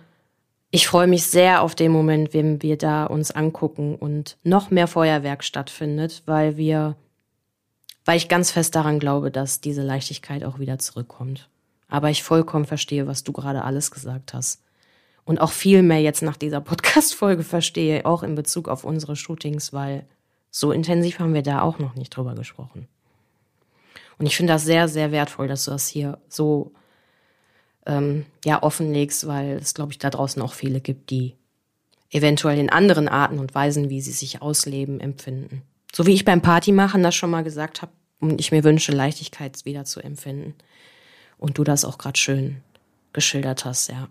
ich freue mich sehr auf den Moment, wenn wir da uns angucken und noch mehr Feuerwerk stattfindet, weil wir, weil ich ganz fest daran glaube, dass diese Leichtigkeit auch wieder zurückkommt. Aber ich vollkommen verstehe, was du gerade alles gesagt hast. Und auch viel mehr jetzt nach dieser Podcast-Folge verstehe, auch in Bezug auf unsere Shootings, weil so intensiv haben wir da auch noch nicht drüber gesprochen. Und ich finde das sehr, sehr wertvoll, dass du das hier so ähm, ja offenlegst, weil es, glaube ich, da draußen auch viele gibt, die eventuell in anderen Arten und Weisen, wie sie sich ausleben, empfinden. So wie ich beim Partymachen das schon mal gesagt habe und ich mir wünsche, Leichtigkeit wieder zu empfinden. Und du das auch gerade schön geschildert hast, ja.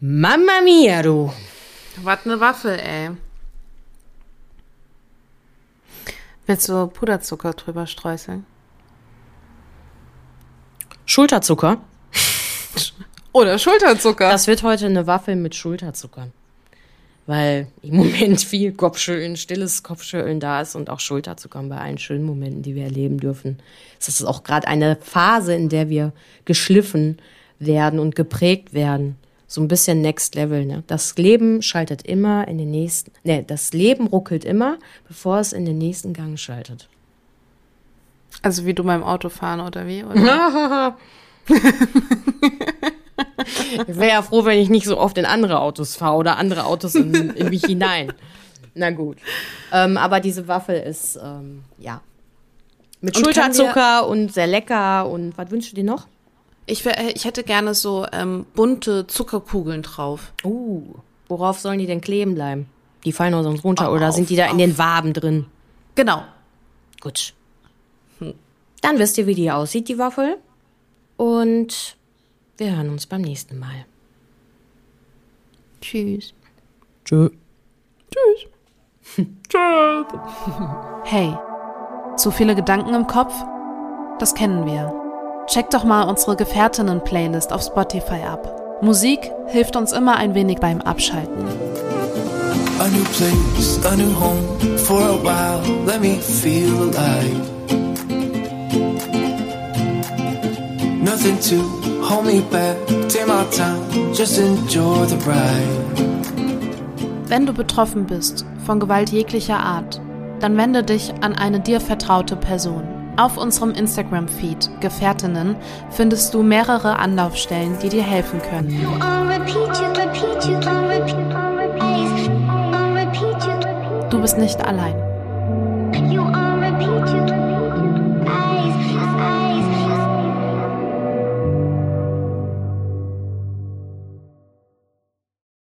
Mamma mia, du. Was ne Waffe, ey. Willst du Puderzucker drüber streuseln? Schulterzucker. Oder Schulterzucker. Das wird heute eine Waffel mit Schulterzucker. Weil im Moment viel Kopfschütteln, stilles Kopfschütteln da ist und auch Schulterzucker bei allen schönen Momenten, die wir erleben dürfen. Es ist auch gerade eine Phase, in der wir geschliffen werden und geprägt werden. So ein bisschen Next Level, ne? Das Leben schaltet immer in den nächsten, ne, das Leben ruckelt immer, bevor es in den nächsten Gang schaltet. also wie du beim Autofahren oder wie? Oder? Ich wäre ja froh, wenn ich nicht so oft in andere Autos fahre oder andere Autos in, in mich hinein. Na gut. Ähm, aber diese Waffel ist, ähm, ja. Mit Und Schulterzucker und sehr lecker. Und was wünschst du dir noch? Ich, wär, ich hätte gerne so ähm, bunte Zuckerkugeln drauf. Uh, worauf sollen die denn kleben bleiben? Die fallen doch sonst runter oder sind die da in den Waben drin? Genau. Gut. Dann wisst ihr, wie die aussieht, die Waffel. Und wir hören uns beim nächsten Mal. Tschüss. Tschö. Hey, zu viele Gedanken im Kopf? Das kennen wir. Check doch mal unsere Gefährtinnen-Playlist auf Spotify ab. Musik hilft uns immer ein wenig beim Abschalten. A new place, a new home for a while. Let me feel alive. Nothing to hold me back. Take my time, just enjoy the ride. Wenn du betroffen bist von Gewalt jeglicher Art, dann wende dich an eine dir vertraute Person. Auf unserem Instagram-Feed Gefährtinnen findest du mehrere Anlaufstellen, die dir helfen können. Du bist nicht allein.